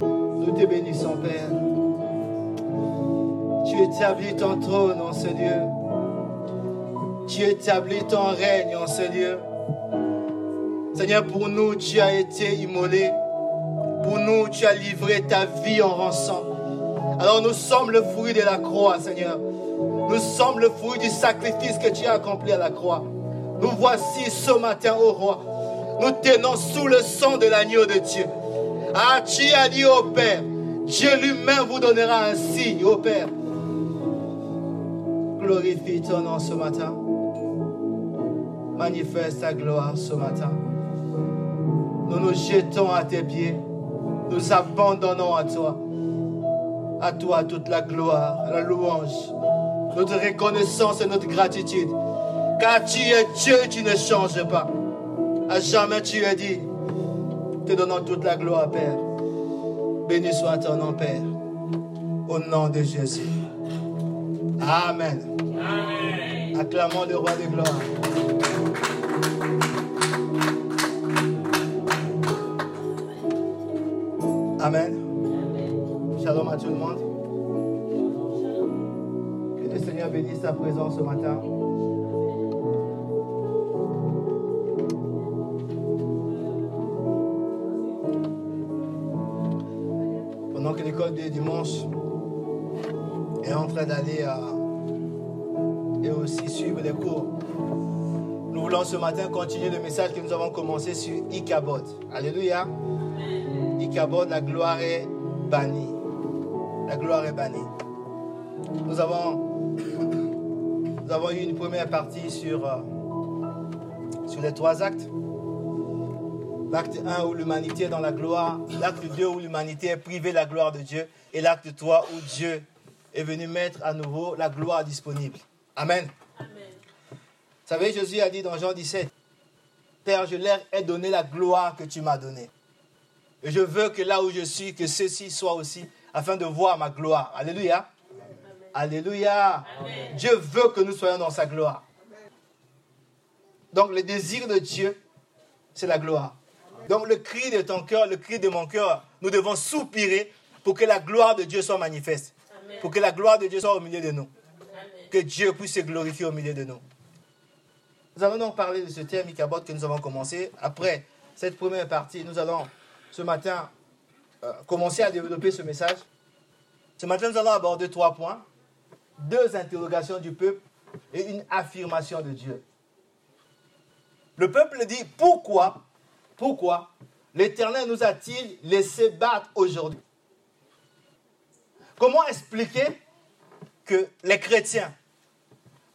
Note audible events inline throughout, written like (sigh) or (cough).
Nous te bénissons, Père. Tu établis ton trône en ce lieu. Tu établis ton règne en ce. Seigneur, pour nous, tu as été immolé. Pour nous, tu as livré ta vie en rançon. Alors nous sommes le fruit de la croix, Seigneur. Nous sommes le fruit du sacrifice que tu as accompli à la croix. Nous voici ce matin, au roi. Nous tenons sous le sang de l'agneau de Dieu. Ah, tu as dit au Père, Dieu lui-même vous donnera un signe, au Père. Glorifie ton nom ce matin. Manifeste ta gloire ce matin. Nous nous jetons à tes pieds. Nous abandonnons à toi. À toi toute la gloire, la louange, notre reconnaissance et notre gratitude. Car tu es Dieu, tu ne changes pas. À jamais tu as dit, te donnant toute la gloire, Père. Béni soit ton nom, Père. Au nom de Jésus. Amen. Amen. Acclamons le roi de gloire. Amen. Shalom à tout le monde. Que le Seigneur bénisse sa présence ce matin. Pendant que l'école des dimanches est en train d'aller et aussi suivre les cours. Nous voulons ce matin continuer le message que nous avons commencé sur Ikabod. Alléluia. Ikabod, la gloire est bannie. La gloire est bannie. Nous avons, nous avons eu une première partie sur, euh, sur les trois actes. L'acte 1 où l'humanité est dans la gloire, l'acte 2 où l'humanité est privée de la gloire de Dieu, et l'acte 3 où Dieu est venu mettre à nouveau la gloire disponible. Amen. Amen. Vous savez, Jésus a dit dans Jean 17, Père, je leur ai donné la gloire que tu m'as donnée. Et je veux que là où je suis, que ceci soit aussi, afin de voir ma gloire. Alléluia. Alléluia. Dieu veut que nous soyons dans sa gloire. Donc le désir de Dieu, c'est la gloire. Donc le cri de ton cœur, le cri de mon cœur, nous devons soupirer pour que la gloire de Dieu soit manifeste. Pour que la gloire de Dieu soit au milieu de nous que Dieu puisse se glorifier au milieu de nous. Nous allons donc parler de ce thème Icabod que nous avons commencé. Après cette première partie, nous allons ce matin euh, commencer à développer ce message. Ce matin, nous allons aborder trois points. Deux interrogations du peuple et une affirmation de Dieu. Le peuple dit, pourquoi, pourquoi l'Éternel nous a-t-il laissé battre aujourd'hui? Comment expliquer que les chrétiens,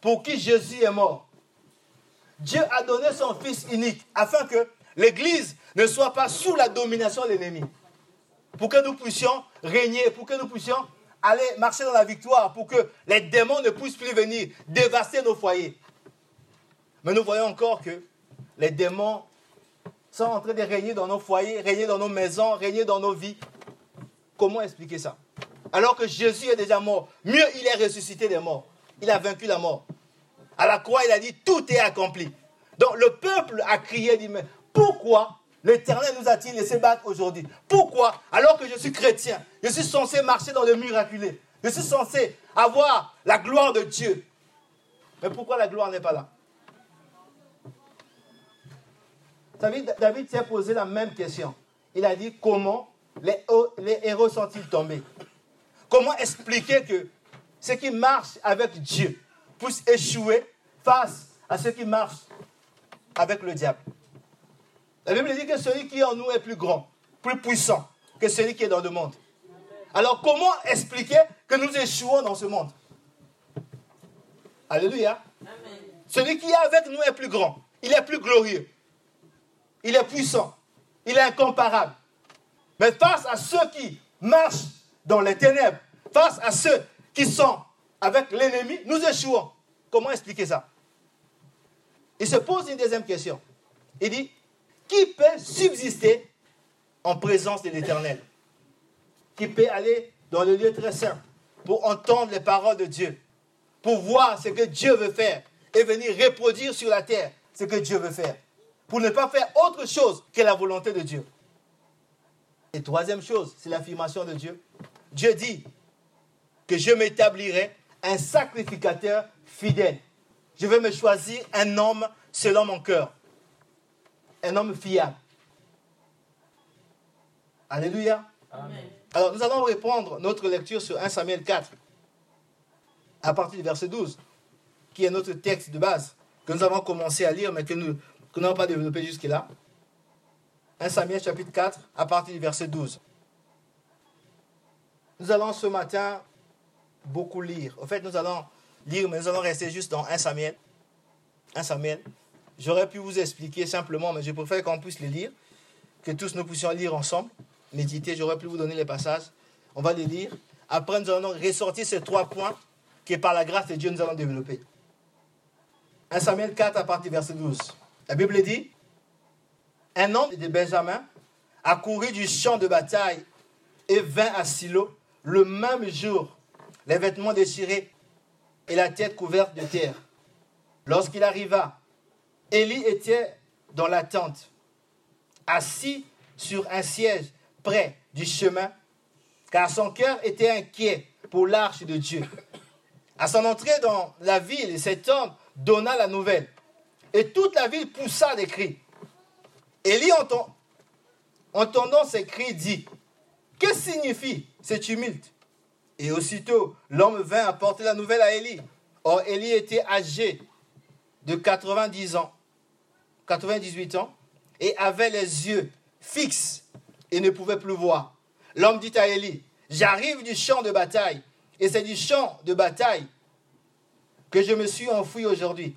pour qui Jésus est mort, Dieu a donné son Fils unique afin que l'Église ne soit pas sous la domination de l'ennemi? Pour que nous puissions régner, pour que nous puissions aller marcher dans la victoire, pour que les démons ne puissent plus venir dévaster nos foyers. Mais nous voyons encore que les démons sont en train de régner dans nos foyers, régner dans nos maisons, régner dans nos vies. Comment expliquer ça? Alors que Jésus est déjà mort. Mieux, il est ressuscité des morts. Il a vaincu la mort. À la croix, il a dit, tout est accompli. Donc le peuple a crié, dit, mais pourquoi l'Éternel nous a-t-il laissé battre aujourd'hui? Pourquoi Alors que je suis chrétien, je suis censé marcher dans le miraculé? Je suis censé avoir la gloire de Dieu. Mais pourquoi la gloire n'est pas là? David, David s'est posé la même question. Il a dit, comment les, les héros sont-ils tombés? Comment expliquer que ce qui marche avec Dieu puisse échouer face à ce qui marche avec le diable? La Bible dit que celui qui est en nous est plus grand, plus puissant que celui qui est dans le monde. Alors comment expliquer que nous échouons dans ce monde? Alléluia. Celui qui est avec nous est plus grand, il est plus glorieux, il est puissant, il est incomparable. Mais face à ceux qui marchent dans les ténèbres, face à ceux qui sont avec l'ennemi, nous échouons. Comment expliquer ça? Il se pose une deuxième question. Il dit, qui peut subsister en présence de l'Éternel? Qui peut aller dans le lieu très saint pour entendre les paroles de Dieu, pour voir ce que Dieu veut faire et venir reproduire sur la terre ce que Dieu veut faire, pour ne pas faire autre chose que la volonté de Dieu. Et troisième chose, c'est l'affirmation de Dieu. Dieu dit que je m'établirai un sacrificateur fidèle. Je vais me choisir un homme selon mon cœur. Un homme fiable. Alléluia. Alors nous allons reprendre notre lecture sur 1 Samuel 4, à partir du verset 12, qui est notre texte de base, que nous avons commencé à lire, mais que nous n'avons pas développé jusque-là. 1 Samuel chapitre 4, à partir du verset 12. Nous allons ce matin beaucoup lire. En fait, nous allons lire, mais nous allons rester juste dans 1 Samuel. 1 Samuel. J'aurais pu vous expliquer simplement, mais je préfère qu'on puisse les lire, que tous nous puissions lire ensemble, méditer. J'aurais pu vous donner les passages. On va les lire. Après, nous allons ressortir ces trois points que par la grâce de Dieu, nous allons développer. 1 Samuel 4 à partir du verset 12. La Bible dit, un homme de Benjamin a couru du champ de bataille et vint à Silo le même jour, les vêtements déchirés et la tête couverte de terre. Lorsqu'il arriva, Élie était dans la tente, assis sur un siège près du chemin, car son cœur était inquiet pour l'arche de Dieu. À son entrée dans la ville, cet homme donna la nouvelle, et toute la ville poussa des cris. Élie, entendant ces cris, dit, que signifie ce tumulte Et aussitôt, l'homme vint apporter la nouvelle à Élie. Or, Élie était âgé de 90 ans, 98 ans, et avait les yeux fixes et ne pouvait plus voir. L'homme dit à Élie, j'arrive du champ de bataille, et c'est du champ de bataille que je me suis enfoui aujourd'hui.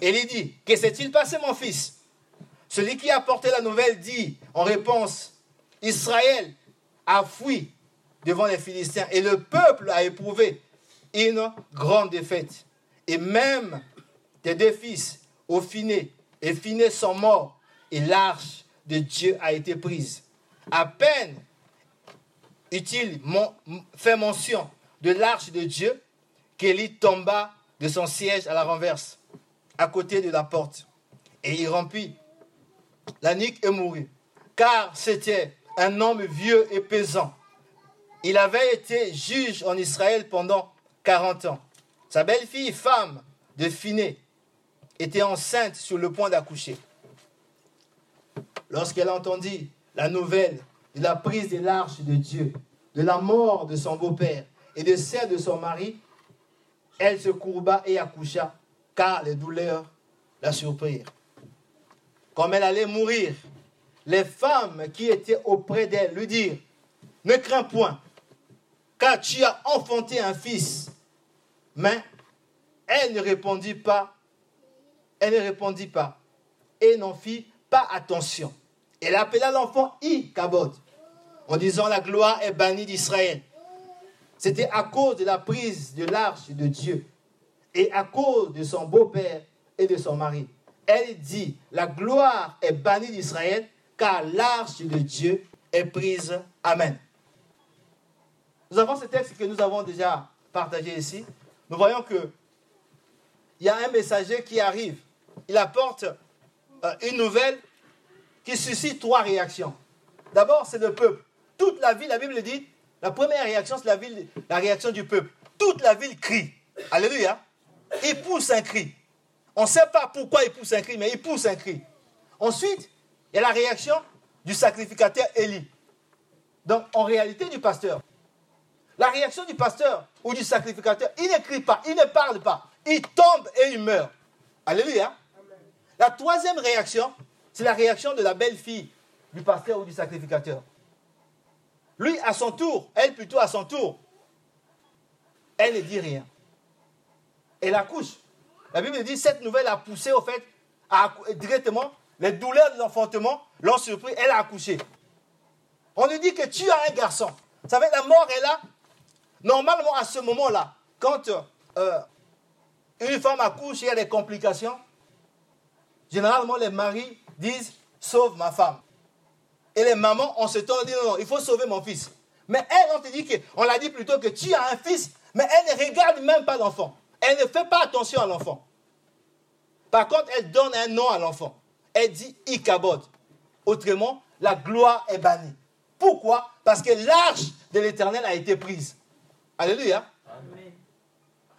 Élie dit, que s'est-il passé mon fils? Celui qui a apporté la nouvelle dit en réponse, Israël a fui devant les Philistins et le peuple a éprouvé une grande défaite. Et même tes deux fils, Ophiné et Finé, sont morts et l'arche de Dieu a été prise. À peine eut-il fait mention de l'arche de Dieu qu'Élie tomba de son siège à la renverse, à côté de la porte. Et il la nuque et mourut. Car c'était un homme vieux et pesant. Il avait été juge en Israël pendant 40 ans. Sa belle-fille, femme de Phiné, était enceinte sur le point d'accoucher. Lorsqu'elle entendit la nouvelle de la prise de l'arche de Dieu, de la mort de son beau-père et de celle de son mari, elle se courba et accoucha, car les douleurs la surprirent. Comme elle allait mourir, les femmes qui étaient auprès d'elle lui dirent, ne crains point, car tu as enfanté un fils. Mais elle ne répondit pas, elle ne répondit pas, et n'en fit pas attention. Elle appela l'enfant Ikabod, en disant, la gloire est bannie d'Israël. C'était à cause de la prise de l'arche de Dieu et à cause de son beau-père et de son mari. Elle dit, la gloire est bannie d'Israël car l'arche de Dieu est prise. Amen. Nous avons ce texte que nous avons déjà partagé ici. Nous voyons que il y a un messager qui arrive. Il apporte euh, une nouvelle qui suscite trois réactions. D'abord, c'est le peuple. Toute la ville, la Bible dit, la première réaction, c'est la, la réaction du peuple. Toute la ville crie. Alléluia. Il pousse un cri. On ne sait pas pourquoi il pousse un cri, mais il pousse un cri. Ensuite, et la réaction du sacrificateur Élie. Donc, en réalité, du pasteur. La réaction du pasteur ou du sacrificateur, il n'écrit pas, il ne parle pas. Il tombe et il meurt. Alléluia. La troisième réaction, c'est la réaction de la belle-fille du pasteur ou du sacrificateur. Lui, à son tour, elle plutôt à son tour, elle ne dit rien. Elle accouche. La Bible dit cette nouvelle a poussé au fait directement les douleurs de l'enfantement l'ont surpris, elle a accouché. On lui dit que tu as un garçon. Veut dire la mort est là. Normalement, à ce moment-là, quand euh, une femme accouche et il y a des complications, généralement les maris disent Sauve ma femme. Et les mamans, on se tourne dit Non, non, il faut sauver mon fils. Mais elle, on te dit que, on l'a dit plutôt que tu as un fils, mais elle ne regarde même pas l'enfant. Elle ne fait pas attention à l'enfant. Par contre, elle donne un nom à l'enfant elle dit Ikabod. Autrement, la gloire est bannie. Pourquoi? Parce que l'arche de l'Éternel a été prise. Alléluia.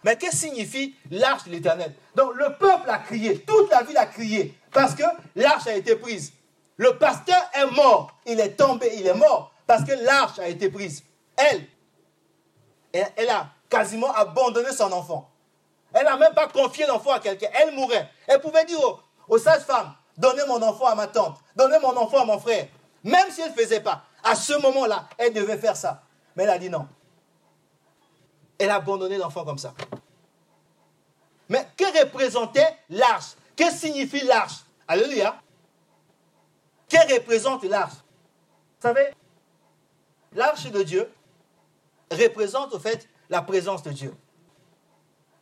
Mais qu'est-ce que signifie l'arche de l'Éternel? Donc le peuple a crié, toute la ville a crié, parce que l'arche a été prise. Le pasteur est mort, il est tombé, il est mort, parce que l'arche a été prise. Elle, elle, a quasiment abandonné son enfant. Elle n'a même pas confié l'enfant à quelqu'un. Elle mourait. Elle pouvait dire aux, sages-femmes, donnez mon enfant à ma tante, donnez mon enfant à mon frère. Même si elle ne faisait pas, à ce moment-là, elle devait faire ça. Mais elle a dit non. Elle a abandonné l'enfant comme ça. Mais que représentait l'arche? Que signifie l'arche? Alléluia. Que représente l'arche? Vous savez, l'arche de Dieu représente au fait la présence de Dieu.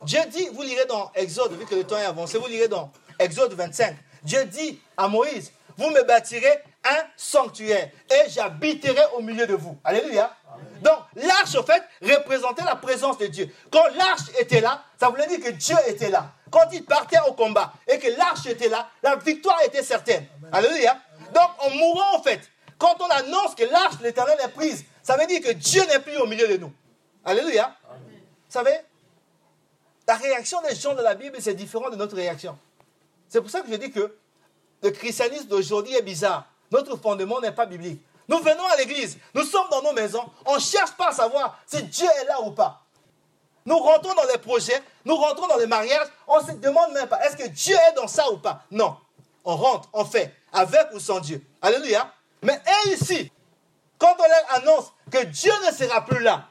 Dieu dit, vous lirez dans Exode, vu que le temps est avancé, vous lirez dans Exode 25. Dieu dit à Moïse, vous me bâtirez un sanctuaire et j'habiterai au milieu de vous. Alléluia. Donc l'arche, en fait, représentait la présence de Dieu. Quand l'arche était là, ça voulait dire que Dieu était là. Quand il partait au combat et que l'arche était là, la victoire était certaine. Alléluia. Donc en mourant, en fait, quand on annonce que l'arche de l'éternel est prise, ça veut dire que Dieu n'est plus au milieu de nous. Alléluia. Vous savez, la réaction des gens de la Bible, c'est différent de notre réaction. C'est pour ça que je dis que le christianisme d'aujourd'hui est bizarre. Notre fondement n'est pas biblique. Nous venons à l'église, nous sommes dans nos maisons, on ne cherche pas à savoir si Dieu est là ou pas. Nous rentrons dans les projets, nous rentrons dans les mariages, on ne se demande même pas, est-ce que Dieu est dans ça ou pas? Non. On rentre, on fait, avec ou sans Dieu. Alléluia. Mais ici, quand on leur annonce que Dieu ne sera plus là,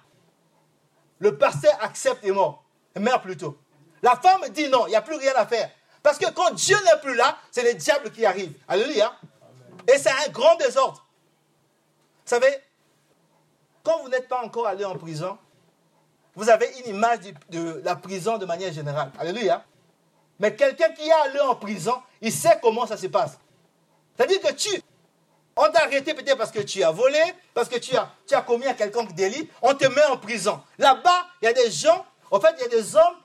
le pasteur accepte et mort, meurt plutôt. La femme dit non, il n'y a plus rien à faire. Parce que quand Dieu n'est plus là, c'est le diable qui arrive. Alléluia. Et c'est un grand désordre. Vous savez, quand vous n'êtes pas encore allé en prison, vous avez une image de, la prison de manière générale. Alléluia. Mais quelqu'un qui est allé en prison, il sait comment ça se passe. C'est-à-dire que tu, on t'a arrêté peut-être parce que tu as volé, parce que tu as, tu as commis un quelconque délit, on te met en prison. Là-bas, il y a des gens, en fait, il y a des hommes,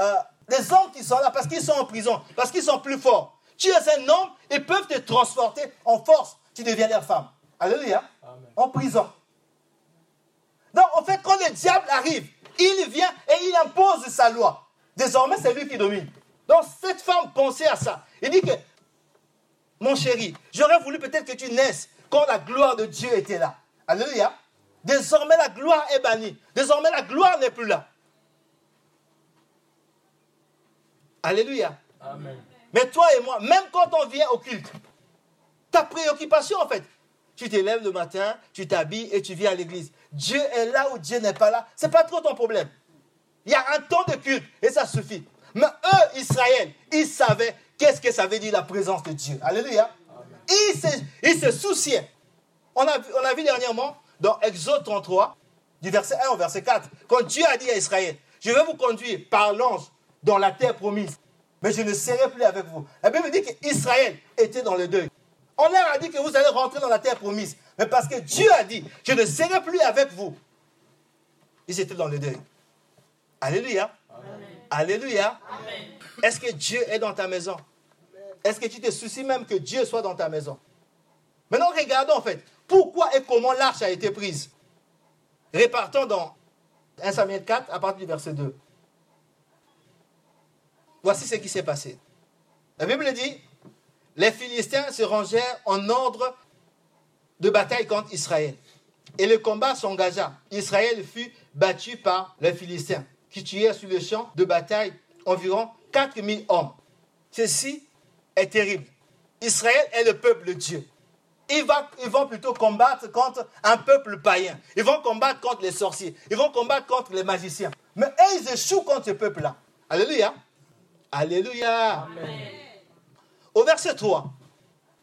euh, des hommes qui sont là parce qu'ils sont en prison, parce qu'ils sont plus forts. Tu es un homme, ils peuvent te transporter en force. Tu deviens leur femme. Alléluia. En prison. Donc, en fait, quand le diable arrive, il vient et il impose sa loi. Désormais, c'est lui qui domine. Donc, cette femme pensait à ça. Il dit que, mon chéri, j'aurais voulu peut-être que tu naisses quand la gloire de Dieu était là. Alléluia. Désormais, la gloire est bannie. Désormais, la gloire n'est plus là. Alléluia. Amen. Mais toi et moi, même quand on vient au culte, ta préoccupation en fait, tu te lèves le matin, tu t'habilles et tu viens à l'église. Dieu est là ou Dieu n'est pas là, ce n'est pas trop ton problème. Il y a un temps de culte et ça suffit. Mais eux, Israël, ils savaient qu'est-ce que ça veut dire la présence de Dieu. Alléluia. Ils se, ils se souciaient. On a, on a vu dernièrement dans Exode 33, du verset 1 au verset 4, quand Dieu a dit à Israël, je vais vous conduire par l'ange dans la terre promise mais je ne serai plus avec vous. La Bible dit qu'Israël était dans le deuil. On leur a dit que vous allez rentrer dans la terre promise. Mais parce que Dieu a dit, je ne serai plus avec vous. Ils étaient dans le deuil. Alléluia. Alléluia. Est-ce que Dieu est dans ta maison? Est-ce que tu te soucies même que Dieu soit dans ta maison? Maintenant, regardons en fait, pourquoi et comment l'arche a été prise. Répartons dans 1 Samuel 4 à partir du verset 2. Voici ce qui s'est passé. La Bible dit, les Philistins se rangèrent en ordre de bataille contre Israël. Et le combat s'engagea. Israël fut battu par les Philistins, qui tuèrent sur le champ de bataille environ 4000 hommes. Ceci est terrible. Israël est le peuple de Dieu. Ils vont, plutôt combattre contre un peuple païen. Ils vont combattre contre les sorciers. Ils vont combattre contre les magiciens. Mais eux, ils échouent contre ce peuple-là. Alléluia. Alléluia. Au verset 3,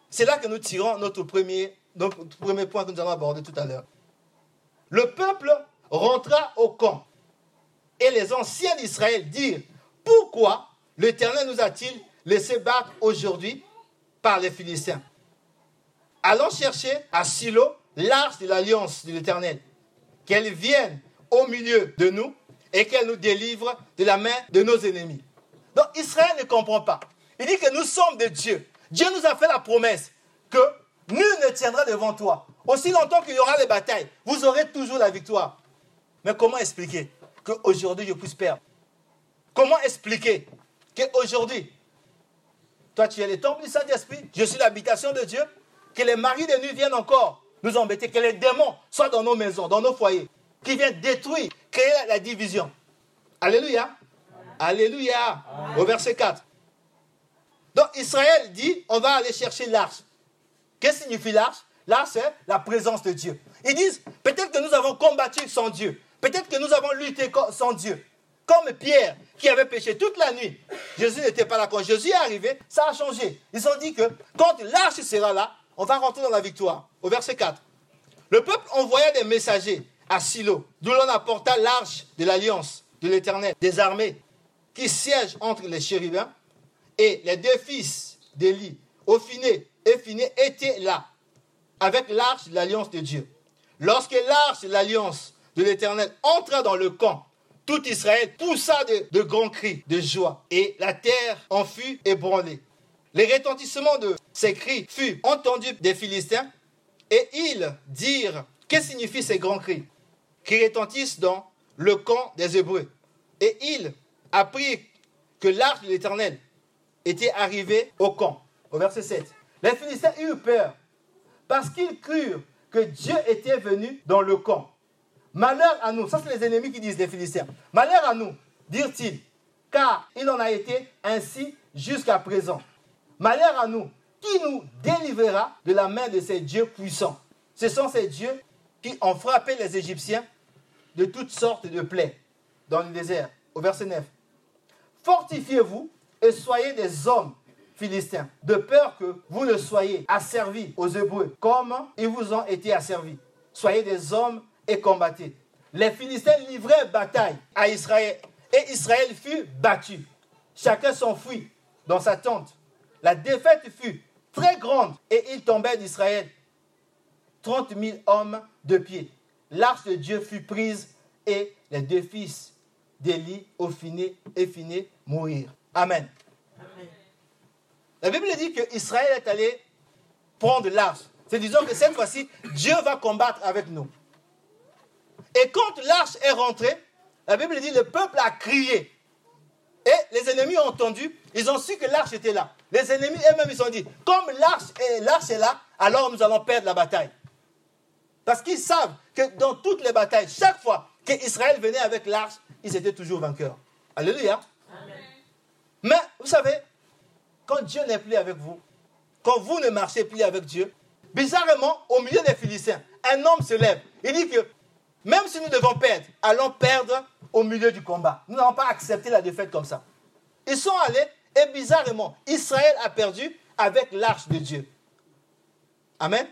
c'est là que nous tirons notre premier, notre premier point que nous allons aborder tout à l'heure. Le peuple rentra au camp et les anciens d'Israël dirent, pourquoi l'Éternel nous a-t-il laissé battre aujourd'hui par les Philistins? Allons chercher à Silo l'arche de l'alliance de l'Éternel, qu'elle vienne au milieu de nous et qu'elle nous délivre de la main de nos ennemis. Donc Israël ne comprend pas. Il dit que nous sommes de Dieu. Dieu nous a fait la promesse que nul ne tiendra devant toi. Aussi longtemps qu'il y aura des batailles, vous aurez toujours la victoire. Mais comment expliquer qu'aujourd'hui je puisse perdre? Comment expliquer qu'aujourd'hui, toi tu es le temple du Saint-Esprit, je suis l'habitation de Dieu, que les maris de nuit viennent encore nous embêter, que les démons soient dans nos maisons, dans nos foyers, qui viennent détruire, créer la division? Alléluia. Alléluia. Au verset 4. Donc Israël dit, on va aller chercher l'arche. Qu'est-ce que signifie l'arche? L'arche, c'est la présence de Dieu. Ils disent, peut-être que nous avons combattu sans Dieu. Peut-être que nous avons lutté sans Dieu. Comme Pierre, qui avait péché toute la nuit. Jésus n'était pas là. Quand Jésus est arrivé, ça a changé. Ils ont dit que quand l'arche sera là, on va rentrer dans la victoire. Au verset 4. Le peuple envoya des messagers à Silo, d'où l'on apporta l'arche de l'alliance de l'Éternel, des armées, qui siègent entre les chérubins, et les deux fils d'Élie, Ophiné et Phiné, étaient là, avec l'arche de l'alliance de Dieu. Lorsque l'arche de l'alliance de l'Éternel entra dans le camp, tout Israël poussa de, de, grands cris de joie, et la terre en fut ébranlée. Les retentissements de ces cris furent entendus des Philistins, et ils dirent, que signifient ces grands cris qui retentissent dans le camp des Hébreux? Et ils apprirent que l'arche de l'Éternel était arrivée au camp. Au verset 7. Les Philistins eurent peur parce qu'ils crurent que Dieu était venu dans le camp. Malheur à nous, ça c'est les ennemis qui disent les Philistins. Malheur à nous, dirent-ils, car il en a été ainsi jusqu'à présent. Malheur à nous, qui nous délivrera de la main de ces dieux puissants? Ce sont ces dieux qui ont frappé les Égyptiens de toutes sortes de plaies dans le désert. Au verset 9. Fortifiez-vous et soyez des hommes philistins, de peur que vous ne soyez asservis aux Hébreux, comme ils vous ont été asservis. Soyez des hommes et combattez. Les Philistins livraient bataille à Israël, et Israël fut battu. Chacun s'enfuit dans sa tente. La défaite fut très grande, et il tombait d'Israël 30 000 hommes de pied. L'arche de Dieu fut prise, et les deux fils d'Élie, Ophiné et Phiné, mourirent. Amen. La Bible dit que Israël est allé prendre l'arche. C'est disant que cette fois-ci, Dieu va combattre avec nous. Et quand l'arche est rentrée, la Bible dit le peuple a crié. Et les ennemis ont entendu, ils ont su que l'arche était là. Les ennemis eux-mêmes, ils ont dit, comme l'arche est, est là, alors nous allons perdre la bataille. Parce qu'ils savent que dans toutes les batailles, chaque fois qu'Israël venait avec l'arche, ils étaient toujours vainqueurs. Alléluia. Mais vous savez, quand Dieu n'est plus avec vous, quand vous ne marchez plus avec Dieu, bizarrement, au milieu des Philistins, un homme se lève. Il dit que même si nous devons perdre, allons perdre au milieu du combat. Nous n'allons pas accepter la défaite comme ça. Ils sont allés et bizarrement, Israël a perdu avec l'arche de Dieu. Amen.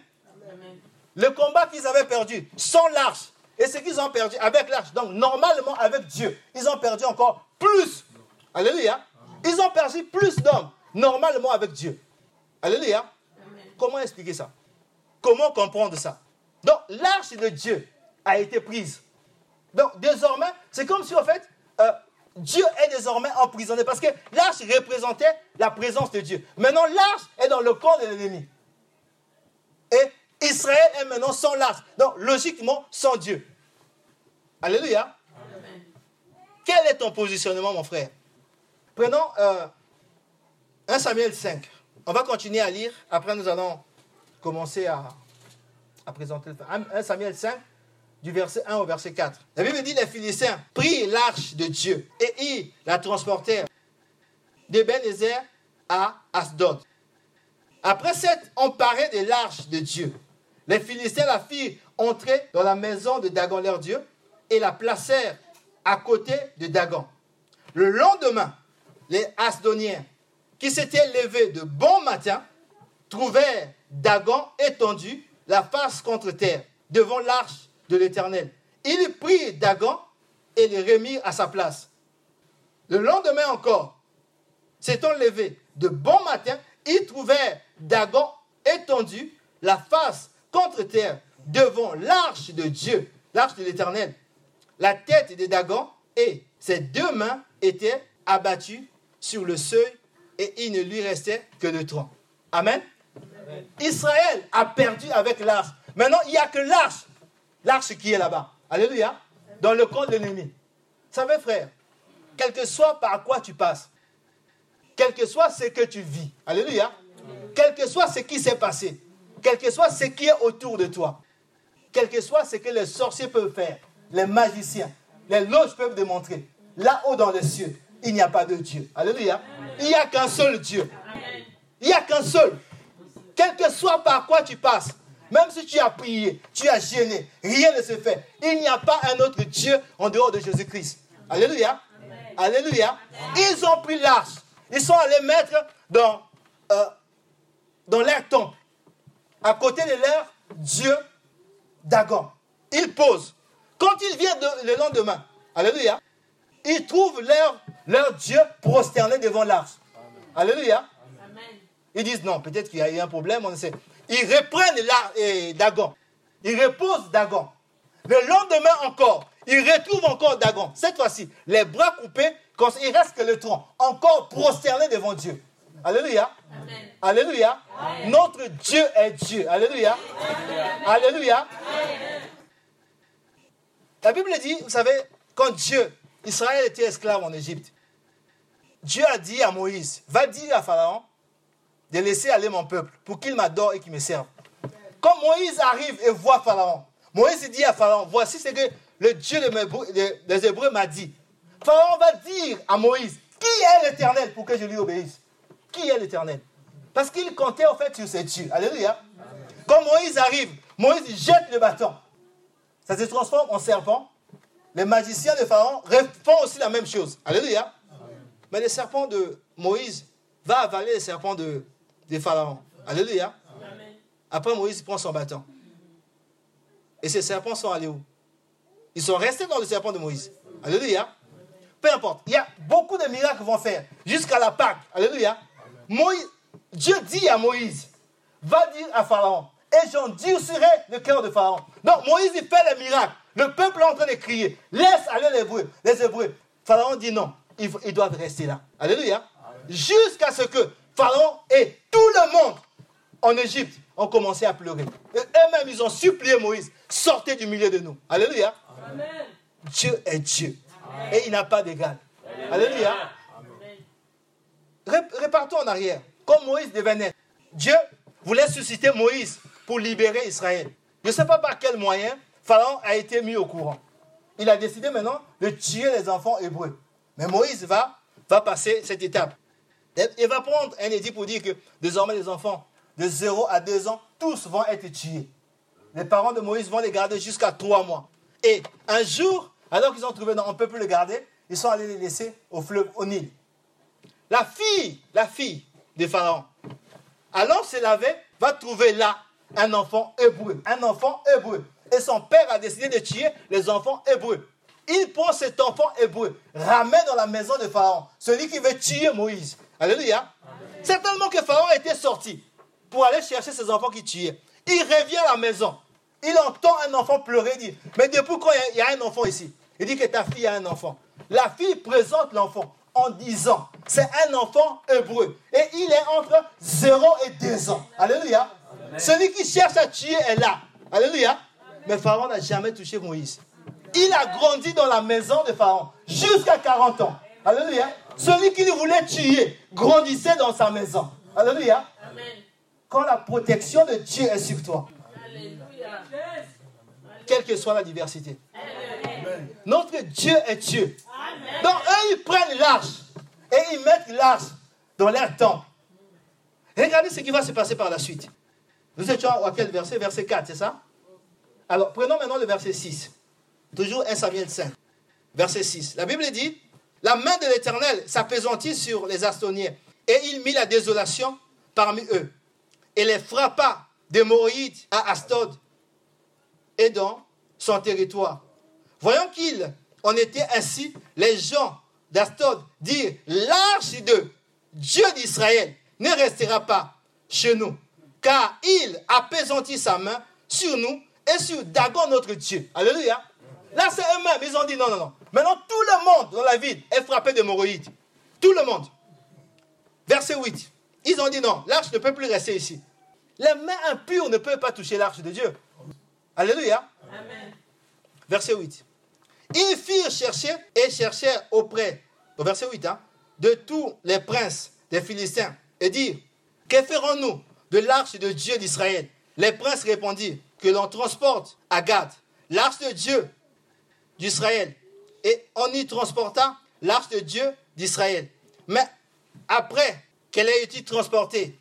Le combat qu'ils avaient perdu sans l'arche et ce qu'ils ont perdu avec l'arche, donc normalement avec Dieu, ils ont perdu encore plus. Alléluia. Ils ont perdu plus d'hommes normalement avec Dieu. Alléluia. Comment expliquer ça? Comment comprendre ça? Donc, l'arche de Dieu a été prise. Donc, désormais, c'est comme si, en fait, euh, Dieu est désormais emprisonné parce que l'arche représentait la présence de Dieu. Maintenant, l'arche est dans le camp de l'ennemi. Et Israël est maintenant sans l'arche. Donc, logiquement, sans Dieu. Alléluia. Quel est ton positionnement, mon frère? Prenons euh, 1 Samuel 5. On va continuer à lire. Après, nous allons commencer à, présenter le 1 Samuel 5, du verset 1 au verset 4. La Bible dit les Philistins prirent l'arche de Dieu et ils la transportèrent d'Ebenezer à Asdod. Après s'être emparés de l'arche de Dieu, les Philistins la firent entrer dans la maison de Dagon leur Dieu et la placèrent à côté de Dagon. Le lendemain, les Asdoniens qui s'étaient levés de bon matin, trouvèrent Dagon étendu, la face contre terre, devant l'arche de l'Éternel. Ils prirent Dagon et le remirent à sa place. Le lendemain encore, s'étant levés de bon matin, ils trouvèrent Dagon étendu, la face contre terre, devant l'arche de Dieu, l'arche de l'Éternel. La tête de Dagon et ses deux mains étaient abattues sur le seuil et il ne lui restait que le tronc. Amen. Israël a perdu avec l'arche. Maintenant, il n'y a que l'arche. L'arche qui est là-bas. Alléluia. Dans le camp de l'ennemi. Vous savez, frère, quel que soit par quoi tu passes, quel que soit ce que tu vis, Alléluia, quel que soit ce qui s'est passé, quel que soit ce qui est autour de toi, quel que soit ce que les sorciers peuvent faire, les magiciens, les loges peuvent démontrer, là-haut dans les cieux, il n'y a pas de Dieu. Alléluia. Il n'y a qu'un seul Dieu. Il n'y a qu'un seul. Quel que soit par quoi tu passes, même si tu as prié, tu as gêné, rien ne se fait. Il n'y a pas un autre Dieu en dehors de Jésus-Christ. Alléluia. Alléluia. Ils ont pris l'arche. Ils sont allés mettre dans, euh, dans leur temple, à côté de leur Dieu Dagon. Ils posent. Quand ils viennent le lendemain, Alléluia, ils trouvent leur, leur Dieu prosterné devant l'arche. Alléluia. Ils disent non, peut-être qu'il y a eu un problème, on ne sait. Ils reprennent la, Dagon. Ils reposent Dagon. Le lendemain encore, ils retrouvent encore Dagon. Cette fois-ci, les bras coupés, quand il reste que le tronc, encore prosterné devant Dieu. Alléluia. Alléluia. Notre Dieu est Dieu. Alléluia. Alléluia. La Bible dit, vous savez, quand Dieu, Israël était esclave en Égypte, Dieu a dit à Moïse, va dire à Pharaon de laisser aller mon peuple pour qu'il m'adore et qu'il me serve. Quand Moïse arrive et voit Pharaon, Moïse dit à Pharaon, voici ce que le Dieu des Hébreux m'a dit. Pharaon va dire à Moïse, qui est l'Éternel pour que je lui obéisse? Qui est l'Éternel? Parce qu'il comptait en fait sur ses dieux. Alléluia. Quand Moïse arrive, Moïse jette le bâton. Ça se transforme en serpent. Les magiciens de Pharaon font aussi la même chose. Alléluia. Mais le serpent de Moïse va avaler le serpent de, de Pharaon. Alléluia. Après, Moïse prend son bâton. Et ces serpents sont allés où? Ils sont restés dans le serpent de Moïse. Alléluia. Peu importe. Il y a beaucoup de miracles qu'ils vont faire jusqu'à la Pâque. Alléluia. Moïse, Dieu dit à Moïse, va dire à Pharaon, et j'endurcirai le cœur de Pharaon. Donc Moïse, il fait les miracles. Le peuple est en train de crier, laisse aller les Hébreux. Les Hébreux. Pharaon dit non, ils, doivent rester là. Alléluia. Jusqu'à ce que Pharaon et tout le monde en Égypte ont commencé à pleurer. Et eux-mêmes, ils ont supplié Moïse, sortez du milieu de nous. Alléluia. Dieu est Dieu. Et il n'a pas d'égal. Alléluia. Repartons en arrière. Comme Moïs devenait, Dieu voulait susciter Moïse pour libérer Israël. Je ne sais pas par quel moyen Pharaon a été mis au courant. Il a décidé maintenant de tuer les enfants hébreux. Mais Moïse va, va passer cette étape. Il va prendre un édit pour dire que désormais les enfants de 0 à 2 ans, tous vont être tués. Les parents de Moïse vont les garder jusqu'à 3 mois. Et un jour, alors qu'ils ont trouvé, non, on ne peut plus les garder, ils sont allés les laisser au fleuve, au Nil. La fille, la fille de Pharaon, allant se laver, va trouver là un enfant hébreu. Un enfant hébreu. Et son père a décidé de tuer les enfants hébreux. Il prend cet enfant hébreu, ramène dans la maison de Pharaon, celui qui veut tuer Moïse. Alléluia. Certainement que Pharaon était sorti pour aller chercher ses enfants qui tuaient. Il revient à la maison. Il entend un enfant pleurer. Il dit Mais depuis quand il y a un enfant ici? Il dit que ta fille a un enfant. La fille présente l'enfant en disant C'est un enfant hébreu. Et il est entre 0 et 2 ans. Alléluia. Celui qui cherche à tuer est là. Alléluia. Mais Pharaon n'a jamais touché Moïse. Il a grandi dans la maison de Pharaon jusqu'à 40 ans. Alléluia. Celui qui voulait tuer grandissait dans sa maison. Alléluia. Quand la protection de Dieu est sur toi. Quelle que soit la diversité. Notre Dieu est Dieu. Donc eux, ils prennent l'arche et ils mettent l'arche dans leur temple. Regardez ce qui va se passer par la suite. Nous étions à quel verset? Verset 4, c'est ça? Alors, prenons maintenant le verset 6. Toujours 1 Samuel 5. Verset 6. La Bible dit La main de l'Éternel s'apaisantit sur les Astoniens, et il mit la désolation parmi eux, et les frappa d'hémorroïdes à Astod et dans son territoire. Voyons qu'il en était ainsi, les gens d'Astod dirent L'arche de Dieu d'Israël ne restera pas chez nous, car il apaisantit sa main sur nous et sur Dagon notre Dieu. Alléluia. Là, c'est eux-mêmes. Ils ont dit non, non, non. Maintenant, tout le monde dans la ville est frappé d'hémorroïdes. Tout le monde. Verset 8. Ils ont dit non, l'arche ne peut plus rester ici. Les mains impures ne peuvent pas toucher l'arche de Dieu. Alléluia. Verset 8. Ils firent chercher et cherchèrent auprès, au verset 8, hein, de tous les princes des Philistins et dirent, que ferons-nous de l'arche de Dieu d'Israël? Les princes répondirent, que l'on transporte à Gad l'arche de Dieu d'Israël. Et on y transporta l'arche de Dieu d'Israël. Mais après qu'elle ait été transportée,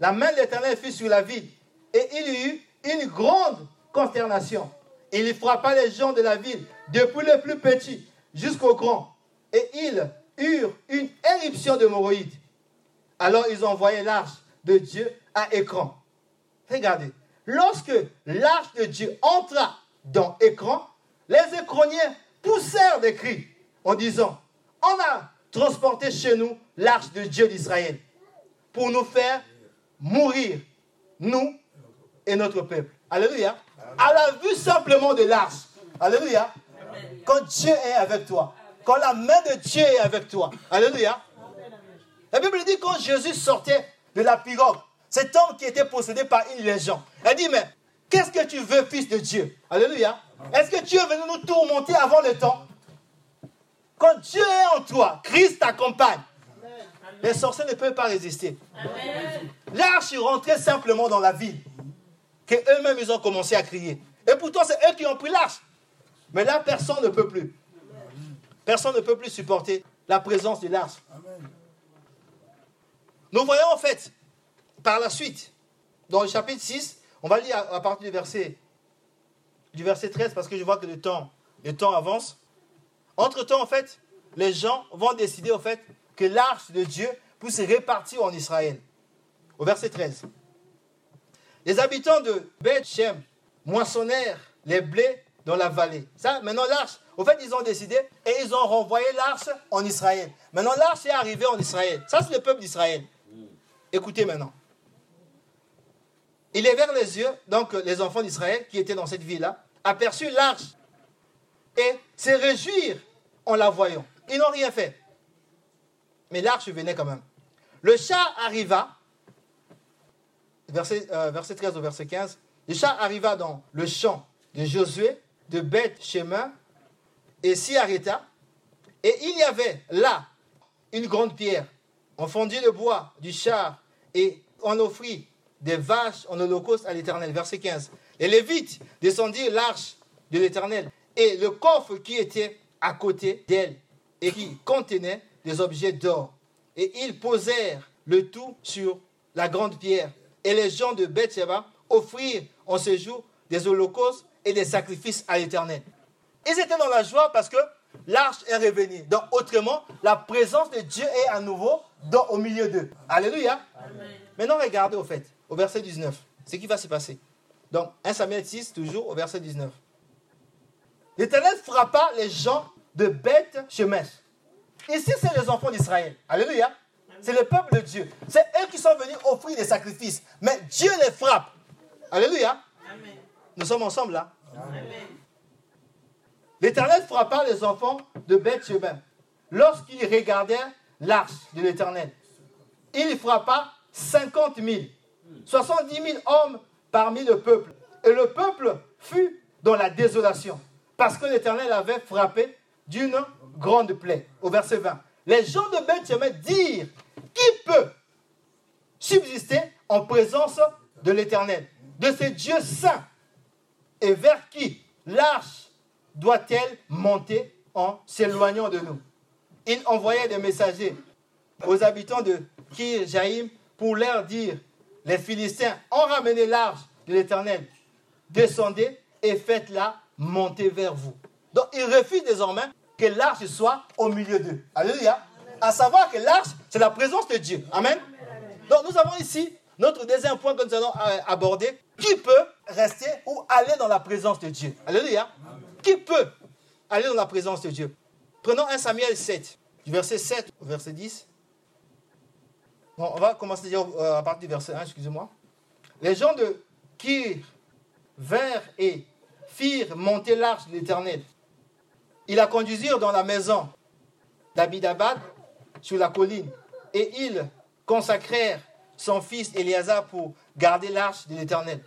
la main de l'Éternel fut sur la ville et il y eut une grande consternation. Il frappa les gens de la ville, depuis le plus petit jusqu'au grand. Et ils eurent une éruption de moroïdes. Alors ils envoyaient l'arche de Dieu à Écran. Regardez, lorsque l'arche de Dieu entra dans Écran, les écroniens poussèrent des cris en disant, on a transporté chez nous l'arche de Dieu d'Israël pour nous faire mourir, nous et notre peuple. Alléluia. À la vue simplement de l'arche. Alléluia. Quand Dieu est avec toi, quand la main de Dieu est avec toi. Alléluia. La Bible dit quand Jésus sortait de la pirogue, cet homme qui était possédé par une légende, elle dit, mais qu'est-ce que tu veux, fils de Dieu? Alléluia. Est-ce que Dieu est venu nous tourmenter avant le temps? Quand Dieu est en toi, Christ t'accompagne. Les sorciers ne peuvent pas résister. L'arche est rentrée simplement dans la ville. Que eux-mêmes, ils ont commencé à crier. Et pourtant, c'est eux qui ont pris l'arche. Mais là, personne ne peut plus. Personne ne peut plus supporter la présence de l'arche. Nous voyons en fait, par la suite, dans le chapitre 6, on va lire à, partir du verset, du verset 13 parce que je vois que le temps, le temps avance. Entre-temps, en fait, les gens vont décider en fait que l'arche de Dieu puisse se répartir en Israël. Au verset 13. Les habitants de Beth Shem moissonnèrent les blés dans la vallée. Ça, maintenant l'arche, au fait, ils ont décidé et ils ont renvoyé l'arche en Israël. Maintenant l'arche est arrivée en Israël. Ça, c'est le peuple d'Israël. Écoutez maintenant. Il est vers les yeux, donc les enfants d'Israël qui étaient dans cette ville-là, aperçurent l'arche et se réjouirent en la voyant. Ils n'ont rien fait. Mais l'arche venait quand même. Le chat arriva, verset, euh, verset 13 au verset 15, le chat arriva dans le champ de Josué, de Beth Shemin, et s'y arrêta. Et il y avait là une grande pierre. On fondit le bois du char et on offrit des vaches en holocauste à l'Éternel. Verset 15. Et les Lévites descendirent l'arche de l'Éternel et le coffre qui était à côté d'elle et qui contenait des objets d'or. Et ils posèrent le tout sur la grande pierre. Et les gens de Bethsheba offrirent en ce jour des holocaustes et des sacrifices à l'Éternel. Ils étaient dans la joie parce que l'arche est revenue. Donc, autrement, la présence de Dieu est à nouveau dans, au milieu d'eux. Alléluia. Maintenant, regardez au fait, au verset 19, ce qui va se passer. Donc, 1 Samuel 6, toujours au verset 19. L'Éternel frappa les gens de Beth Shemesh. Ici, c'est les enfants d'Israël. Alléluia. C'est le peuple de Dieu. C'est eux qui sont venus offrir des sacrifices. Mais Dieu les frappe. Alléluia. Nous sommes ensemble là. L'Éternel frappa les enfants de Beth Shemesh lorsqu'ils regardèrent l'arche de l'Éternel. Il frappa 50 000, 70 000 hommes parmi le peuple. Et le peuple fut dans la désolation, parce que l'Éternel avait frappé d'une grande plaie. Au verset 20. Les gens de Beth dirent Qui peut subsister en présence de l'Éternel, de ces dieux saints Et vers qui l'arche doit-elle monter en s'éloignant de nous? Il envoyait des messagers aux habitants de Kir Jaïm pour leur dire Les Philistins ont ramené l'arche de l'Éternel. Descendez et faites-la monter vers vous. Donc ils refusent désormais que l'arche soit au milieu d'eux. Alléluia. À savoir que l'arche, c'est la présence de Dieu. Amen. Donc nous avons ici notre deuxième point que nous allons euh, aborder. Qui peut rester ou aller dans la présence de Dieu? Alléluia. Qui peut aller dans la présence de Dieu? Prenons 1 Samuel 7, du verset 7 au verset 10. Bon, on va commencer euh, à partir du verset 1, excusez-moi. Les gens de Kir vinrent et firent monter l'arche de l'Éternel ils la conduisirent dans la maison d'Abidabad sur la colline et ils consacrèrent son fils Éléazar pour garder l'arche de l'Éternel.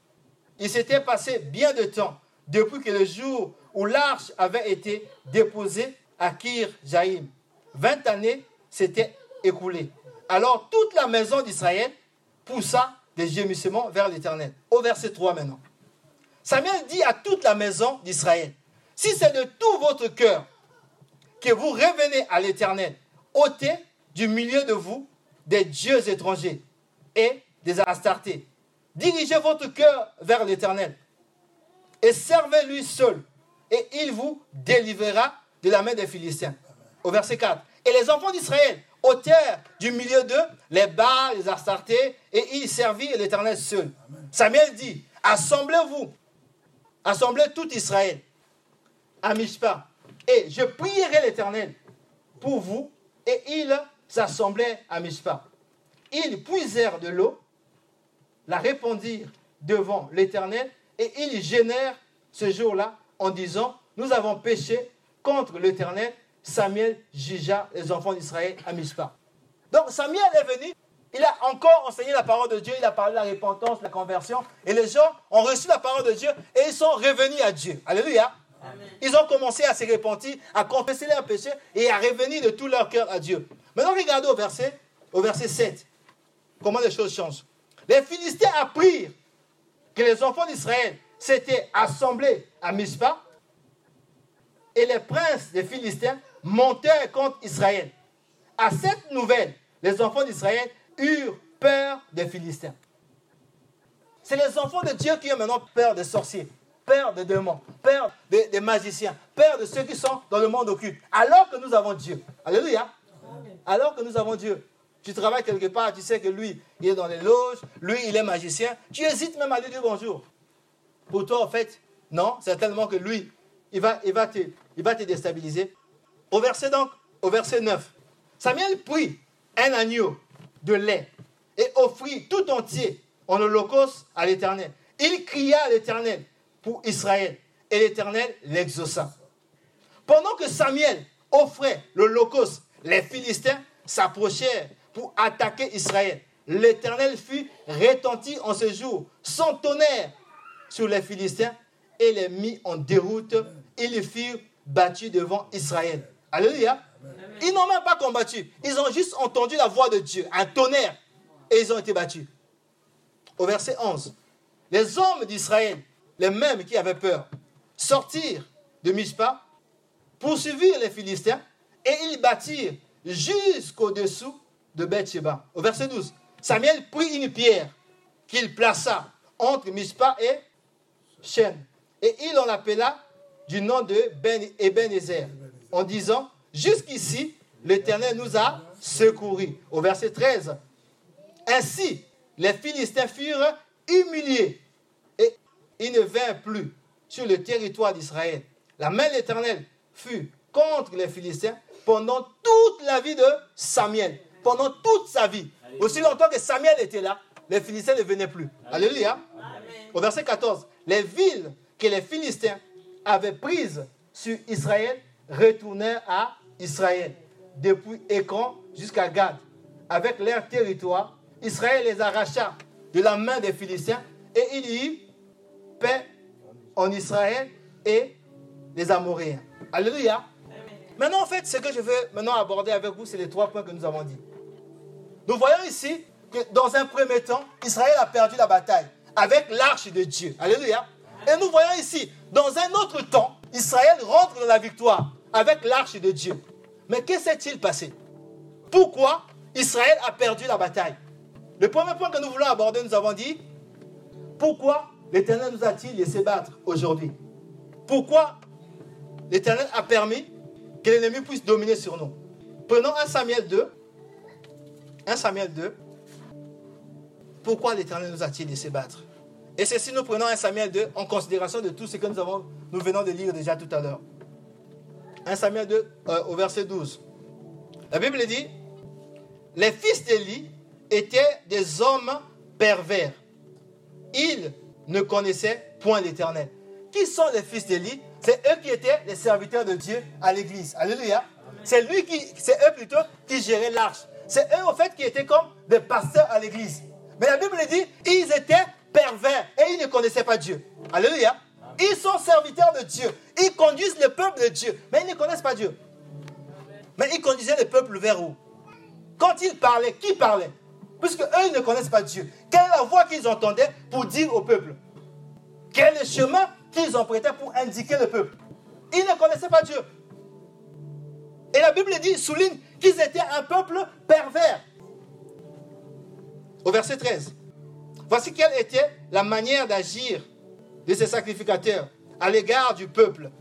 il s'était passé bien de temps depuis que le jour où l'arche avait été déposée à Kir Jaïm. Vingt années s'étaient écoulées. Alors toute la maison d'Israël poussa des gémissements vers l'Éternel. Au verset 3 maintenant. Samuel dit à toute la maison d'Israël, si c'est de tout votre cœur que vous revenez à l'Éternel, ôtez du milieu de vous des dieux étrangers et des Astartés. Dirigez votre cœur vers l'Éternel et servez-lui seul, et il vous délivrera de la main des Philistins. Au verset 4. Et les enfants d'Israël ôtèrent du milieu d'eux les bas, les Astartés, et ils servirent l'Éternel seul. Samuel dit, assemblez-vous, assemblez tout Israël à Mishpa, et je prierai l'Éternel pour vous, et ils s'assemblaient à Mishpa. Ils puisèrent de l'eau, la répandirent devant l'Éternel, et ils gênèrent ce jour-là en disant, nous avons péché contre l'Éternel. Samuel jugea les enfants d'Israël à Mishpa. Donc Samuel est venu, il a encore enseigné la parole de Dieu, il a parlé de la repentance, de la conversion, et les gens ont reçu la parole de Dieu et ils sont revenus à Dieu. Alléluia. Ils ont commencé à se repentir, à confesser leurs péchés et à revenir de tout leur cœur à Dieu. Maintenant, regardez au verset, au verset 7, comment les choses changent. Les Philistins apprirent que les enfants d'Israël s'étaient assemblés à Mishpa et les princes des Philistins montèrent contre Israël. À cette nouvelle, les enfants d'Israël eurent peur des Philistins. C'est les enfants de Dieu qui ont maintenant peur des sorciers, peur des démons, peur des, magiciens, peur de ceux qui sont dans le monde occulte. Alors que nous avons Dieu. Alléluia. Alors que nous avons Dieu. Tu travailles quelque part, tu sais que lui, il est dans les loges, lui, il est magicien. Tu hésites même à lui dire bonjour. Pour toi, en fait, non, certainement que lui, il va, il te, il va te déstabiliser. Au verset donc, au verset 9, Samuel prit un agneau de lait et offrit tout entier en holocauste à l'Éternel. Il cria à l'Éternel pour Israël et l'Éternel l'exauça. Pendant que Samuel offrait l'holocauste, les Philistins s'approchèrent pour attaquer Israël. L'Éternel fut retenti en ce jour, son tonnerre sur les Philistins et les mit en déroute. Ils furent battus devant Israël. Alléluia. Ils n'ont même pas combattu. Ils ont juste entendu la voix de Dieu, un tonnerre, et ils ont été battus. Au verset 11, les hommes d'Israël, les mêmes qui avaient peur, sortirent de Mishpa, poursuivirent les Philistins, et ils battirent jusqu'au-dessous de Bethsheba. Au verset 12, Samuel prit une pierre qu'il plaça entre Mishpa et Shem, et il en appela du nom de ben Ebenezer, en disant, jusqu'ici, l'Éternel nous a secourus. Au verset 13, ainsi, les Philistins furent humiliés et ils ne vinrent plus sur le territoire d'Israël. La main de l'Éternel fut contre les Philistins pendant toute la vie de Samuel, pendant toute sa vie. Aussi longtemps que Samuel était là, les Philistins ne venaient plus. Alléluia. Au verset 14, les villes que les Philistins avaient prises sur Israël retournèrent à Israël, depuis Écran jusqu'à Gad, avec leur territoire. Israël les arracha de la main des Philistins et il y eut paix en Israël et les Amoréens. Alléluia. Maintenant, en fait, ce que je veux maintenant aborder avec vous, c'est les trois points que nous avons dit. Nous voyons ici que dans un premier temps, Israël a perdu la bataille avec l'arche de Dieu. Alléluia. Et nous voyons ici, dans un autre temps, Israël rentre dans la victoire avec l'arche de Dieu. Mais que s'est-il passé? Pourquoi Israël a perdu la bataille? Le premier point que nous voulons aborder, nous avons dit, pourquoi l'Éternel nous a-t-il laissé battre aujourd'hui? Pourquoi l'Éternel a permis que l'ennemi puisse dominer sur nous Prenons 1 Samuel 2. 1 Samuel 2. Pourquoi l'Éternel nous a-t-il laissé battre? Et c'est si nous prenons un Samuel 2 en considération de tout ce que nous, avons, nous venons de lire déjà tout à l'heure. 1 Samuel 2 euh, au verset 12. La Bible dit, les fils d'Élie étaient des hommes pervers. Ils ne connaissaient point l'Éternel. Qui sont les fils d'Élie? C'est eux qui étaient les serviteurs de Dieu à l'église. Alléluia. C'est eux plutôt qui géraient l'arche. C'est eux en fait qui étaient comme des pasteurs à l'église. Mais la Bible dit, ils étaient pervers et ils ne connaissaient pas Dieu. Alléluia. Ils sont serviteurs de Dieu. Ils conduisent le peuple de Dieu, mais ils ne connaissent pas Dieu. Mais ils conduisaient le peuple vers où? Quand ils parlaient, qui parlait? Puisque eux, ils ne connaissent pas Dieu. Quelle est la voix qu'ils entendaient pour dire au peuple? Quel est le chemin qu'ils empruntaient pour indiquer le peuple Ils ne connaissaient pas Dieu. Et la Bible dit, souligne qu'ils étaient un peuple pervers. Au verset 13. Voici quelle était la manière d'agir de ces sacrificateurs à l'égard du peuple.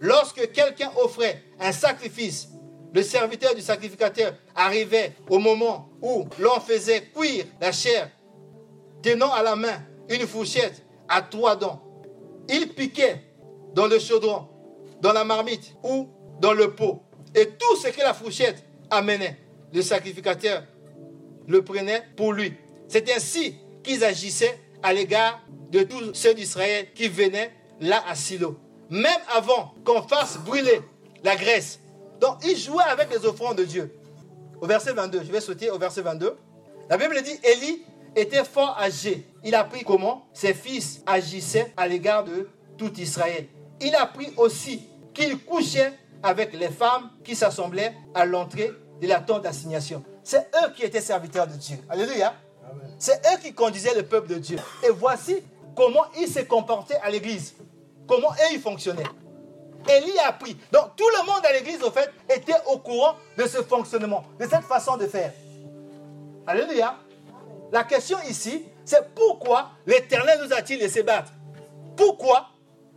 Lorsque quelqu'un offrait un sacrifice, le serviteur du sacrificateur arrivait au moment où l'on faisait cuire la chair, tenant à la main une fourchette à trois dents. Il piquait dans le chaudron, dans la marmite ou dans le pot. Et tout ce que la fourchette amenait, le sacrificateur le prenait pour lui. C'est ainsi qu'ils agissaient à l'égard de tous ceux d'Israël qui venaient là à Silo. Même avant qu'on fasse brûler la graisse. Donc, ils jouaient avec les offrandes de Dieu. Au verset 22, je vais sauter au verset 22. La Bible dit Élie était fort âgé. Il a appris comment? Ses fils agissaient à l'égard de tout Israël. Il a appris aussi qu'il couchait avec les femmes qui s'assemblaient à l'entrée de la tente d'assignation. C'est eux qui étaient serviteurs de Dieu. Alléluia. C'est eux qui conduisaient le peuple de Dieu. Et voici comment ils se comportaient à l'église. Comment eux, ils fonctionnaient. Élie a appris. Donc tout le monde à l'église, au fait, était au courant de ce fonctionnement, de cette façon de faire. Alléluia. La question ici, c'est pourquoi l'Éternel nous a-t-il laissé battre? Pourquoi?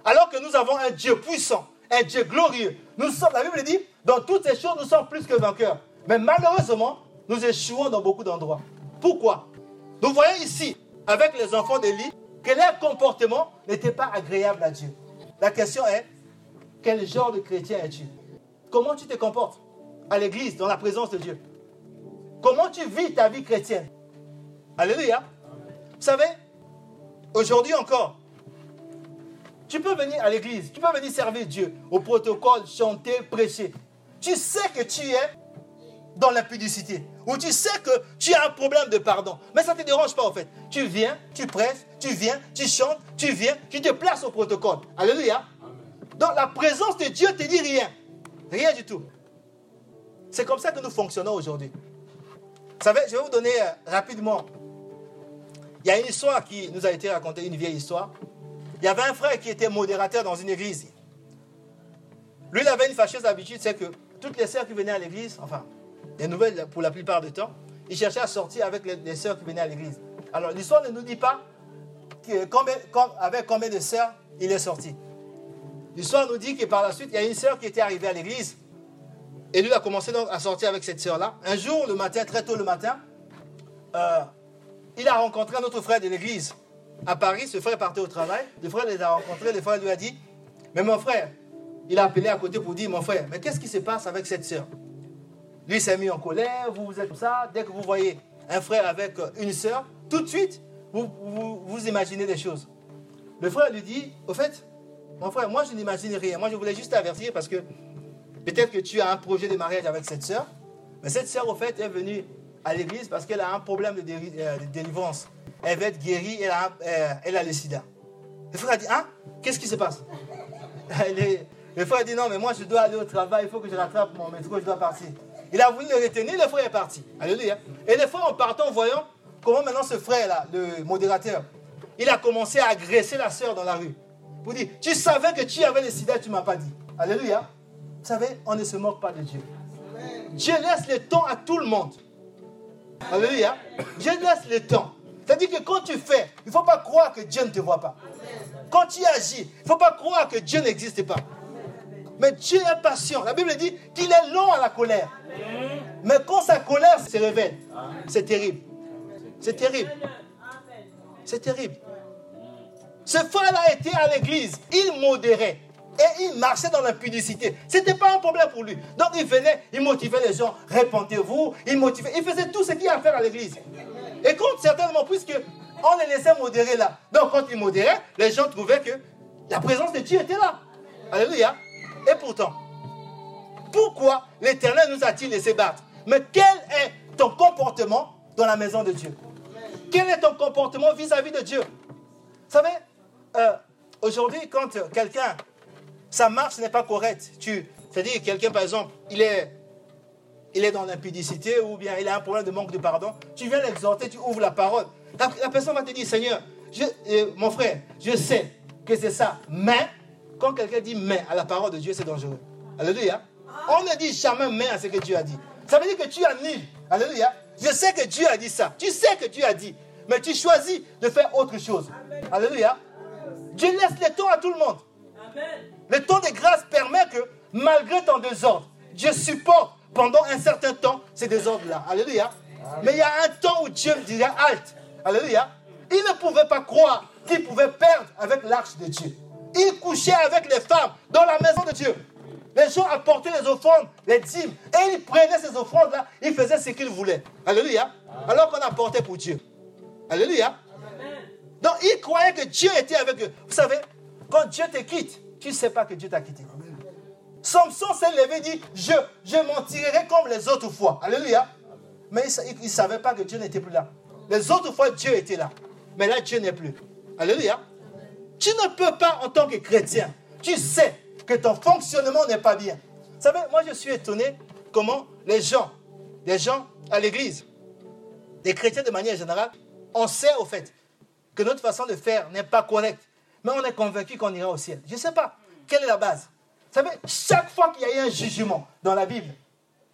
Alors que nous avons un Dieu puissant, un Dieu glorieux. Nous sommes, la Bible dit, dans toutes ces choses, nous sommes plus que vainqueurs. Mais malheureusement, nous échouons dans beaucoup d'endroits. Pourquoi? Nous voyons ici, avec les enfants d'Élie, que leur comportement n'était pas agréable à Dieu. La question est, quel genre de chrétien es-tu? Comment tu te comportes à l'église, dans la présence de Dieu? Comment tu vis ta vie chrétienne? Alléluia. Vous savez, aujourd'hui encore, tu peux venir à l'église, tu peux venir servir Dieu au protocole, chanter, prêcher. Tu sais que tu es dans l'impudicité, ou tu sais que tu as un problème de pardon, mais ça ne te dérange pas en fait. Tu viens, tu prêches, tu viens, tu chantes, tu viens, tu te places au protocole. Alléluia. Donc la présence de Dieu te dit rien. Rien du tout. C'est comme ça que nous fonctionnons aujourd'hui. Vous savez, je vais vous donner euh, rapidement. Il y a une histoire qui nous a été racontée, une vieille histoire. Il y avait un frère qui était modérateur dans une église. Lui, il avait une fâcheuse habitude, c'est que toutes les sœurs qui venaient à l'église, enfin, les nouvelles pour la plupart du temps, il cherchait à sortir avec les, sœurs qui venaient à l'église. Alors, l'histoire ne nous dit pas avec combien de sœurs il est sorti. L'histoire nous dit que par la suite, il y a une sœur qui était arrivée à l'église. Et lui a commencé à sortir avec cette sœur-là. Un jour, le matin, très tôt le matin, euh, il a rencontré un autre frère de l'église. À Paris, ce frère partait au travail, le frère les a rencontrés, le frère lui a dit, mais mon frère, il a appelé à côté pour dire, mon frère, mais qu'est-ce qui se passe avec cette sœur? Lui s'est mis en colère, vous, vous êtes comme ça, dès que vous voyez un frère avec une sœur, tout de suite, vous, vous, imaginez des choses. Le frère lui dit, au fait, mon frère, moi je n'imagine rien, moi je voulais juste t'avertir parce que peut-être que tu as un projet de mariage avec cette sœur, mais cette sœur, au fait, est venue à l'église parce qu'elle a un problème de, euh, délivrance elle va être guérie, elle a, euh, elle a le sida. Le frère a dit, hein? Qu'est-ce qui se passe? (laughs) Le frère a dit, non, mais moi je dois aller au travail, il faut que je rattrape mon métro, je dois partir. Il a voulu le retenir, le frère est parti. Alléluia. Et le frère, en partant, voyant comment maintenant ce frère-là, le modérateur, il a commencé à agresser la sœur dans la rue. Pour dire, tu savais que tu avais le sida, tu ne m'as pas dit. Alléluia. Vous savez, on ne se moque pas de Dieu. Dieu laisse le temps à tout le monde. Alléluia. Dieu laisse le temps. C'est-à-dire que quand tu fais, il ne faut pas croire que Dieu ne te voit pas. Quand tu agis, il ne faut pas croire que Dieu n'existe pas. Mais Dieu est patient. La Bible dit qu'il est long à la colère. Mais quand sa colère se révèle, c'est terrible. C'est terrible. C'est terrible. Ce frère a été à l'église. Il modérait. Et il marchait dans l'impudicité. Ce n'était pas un problème pour lui. Donc il venait, il motivait les gens. Répondez-vous. Il motivait. Il faisait tout ce qu'il y a à faire à l'église. Et quand certainement, puisque on les laissait modérer là. Donc quand ils modéraient, les gens trouvaient que la présence de Dieu était là. Alléluia. Et pourtant, pourquoi l'Éternel nous a-t-il laissé battre? Mais quel est ton comportement dans la maison de Dieu? Quel est ton comportement vis-à-vis de Dieu? Savez, euh, aujourd'hui, quand quelqu'un, sa marche n'est pas correcte, tu, c'est-à-dire quelqu'un, par exemple, il est, il est dans l'impudicité ou bien il a un problème de manque de pardon, tu viens l'exhorter, tu ouvres la parole. La, personne va te dire, Seigneur, je, euh, mon frère, je sais que c'est ça, mais quand quelqu'un dit mais à la parole de Dieu, c'est dangereux. Alléluia. On ne dit jamais mais à ce que Dieu a dit. Ça veut dire que tu annules. Alléluia. Je sais que Dieu a dit ça. Tu sais que Dieu a dit. Mais tu choisis de faire autre chose. Alléluia. Dieu laisse le temps à tout le monde. Le temps de grâce permet que, malgré ton désordre, Dieu supporte pendant un certain temps ces désordres-là. Alléluia. Mais il y a un temps où Dieu me dirait halte. Alléluia. Il ne pouvait pas croire qu'il pouvait perdre avec l'arche de Dieu. Il couchait avec les femmes dans la maison de Dieu. Les gens apportaient les offrandes, les dîmes, et ils prenaient ces offrandes-là, ils faisaient ce qu'ils voulaient. Alléluia. Alors qu'on apportait pour Dieu. Alléluia. Donc ils croyaient que Dieu était avec eux. Vous savez, quand Dieu te quitte, tu ne sais pas que Dieu t'a quitté. Samson s'est levé et dit, je, je m'en tirerai comme les autres fois. Alléluia. Mais il ne savait pas que Dieu n'était plus là. Les autres fois, Dieu était là. Mais là, Dieu n'est plus. Alléluia. Tu ne peux pas, en tant que chrétien, tu sais que ton fonctionnement n'est pas bien. Vous savez, moi je suis étonné comment les gens, les gens à l'église, les chrétiens de manière générale, on sait au fait que notre façon de faire n'est pas correcte, mais on est convaincu qu'on ira au ciel. Je ne sais pas quelle est la base? Vous savez, chaque fois qu'il y a eu un jugement dans la Bible,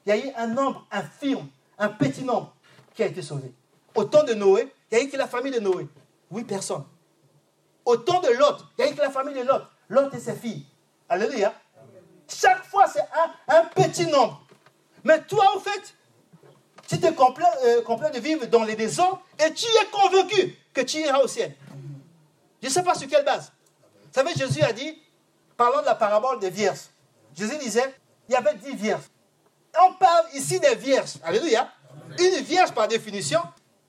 il y a eu un nombre infirme, un petit nombre qui a été sauvé. Au temps de Noé, il y a eu que la famille de Noé. Oui, personne. Au temps de Lot, il y a eu que la famille de Lot. Lot et ses filles. Alléluia. Chaque fois, c'est un, petit nombre. Mais toi, en fait, tu te complais, euh, de vivre dans les désordres et tu es convaincu que tu iras au ciel. Je ne sais pas sur quelle base. Vous savez, Jésus a dit, parlant de la parabole des vierges, Jésus disait, il y avait dix vierges. On parle ici des vierges. Alléluia. Une vierge, par définition,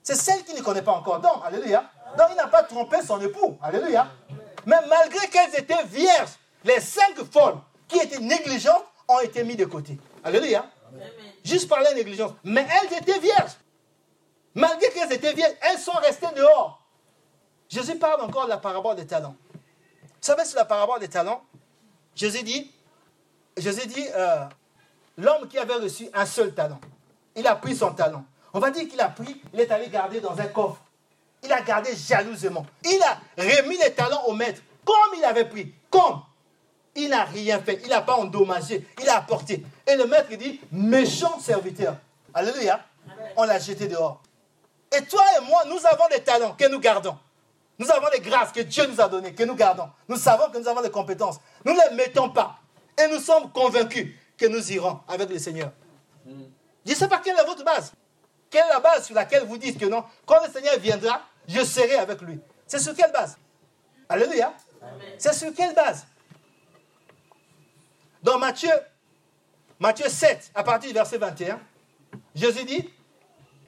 c'est celle qui ne connaît pas encore Donc, Alléluia. Donc, il n'a pas trompé son époux. Alléluia. Mais malgré qu'elles étaient vierges, les cinq folles qui étaient négligentes ont été mises de côté. Alléluia. Juste par la négligence. Mais elles étaient vierges. Malgré qu'elles étaient vierges, elles sont restées dehors. Jésus parle encore de la parabole des talents. Vous savez, sur la parabole des talents, Jésus dit, Jésus dit, euh, l'homme qui avait reçu un seul talent, il a pris son talent. On va dire qu'il a pris, il est allé garder dans un coffre. Il a gardé jalousement. Il a remis les talents au maître, comme il avait pris. Comme il n'a rien fait, il n'a pas endommagé, il a apporté. Et le maître dit, méchant serviteur. Alléluia. On l'a jeté dehors. Et toi et moi, nous avons des talents que nous gardons. Nous avons des grâces que Dieu nous a données, que nous gardons. Nous savons que nous avons des compétences. Nous ne les mettons pas. Et nous sommes convaincus que nous irons avec le Seigneur. Je ne sais pas quelle est votre base. Quelle est la base sur laquelle vous dites que non, quand le Seigneur viendra, je serai avec lui. C'est sur quelle base? Alléluia. C'est sur quelle base? Dans Matthieu, Matthieu 7, à partir du verset 21, Jésus dit,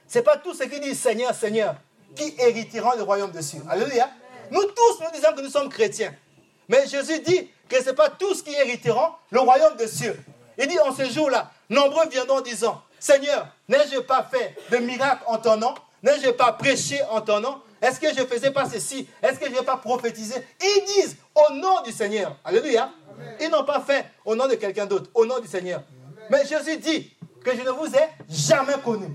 c'est pas tous ceux qui disent Seigneur, Seigneur, qui hériteront le royaume de cieux. Alléluia. Nous tous, nous disons que nous sommes chrétiens. Mais Jésus dit que ce n'est pas tous qui hériteront le royaume de cieux. Il dit en ce jour-là, nombreux viendront disant, Seigneur, n'ai-je pas fait de miracles en ton nom? N'ai-je pas prêché en ton nom? Est-ce que je ne faisais pas ceci? Est-ce que je n'ai pas prophétisé Ils disent au nom du Seigneur. Alléluia. Ils n'ont pas fait au nom de quelqu'un d'autre, au nom du Seigneur. Mais Jésus dit que je ne vous ai jamais connu.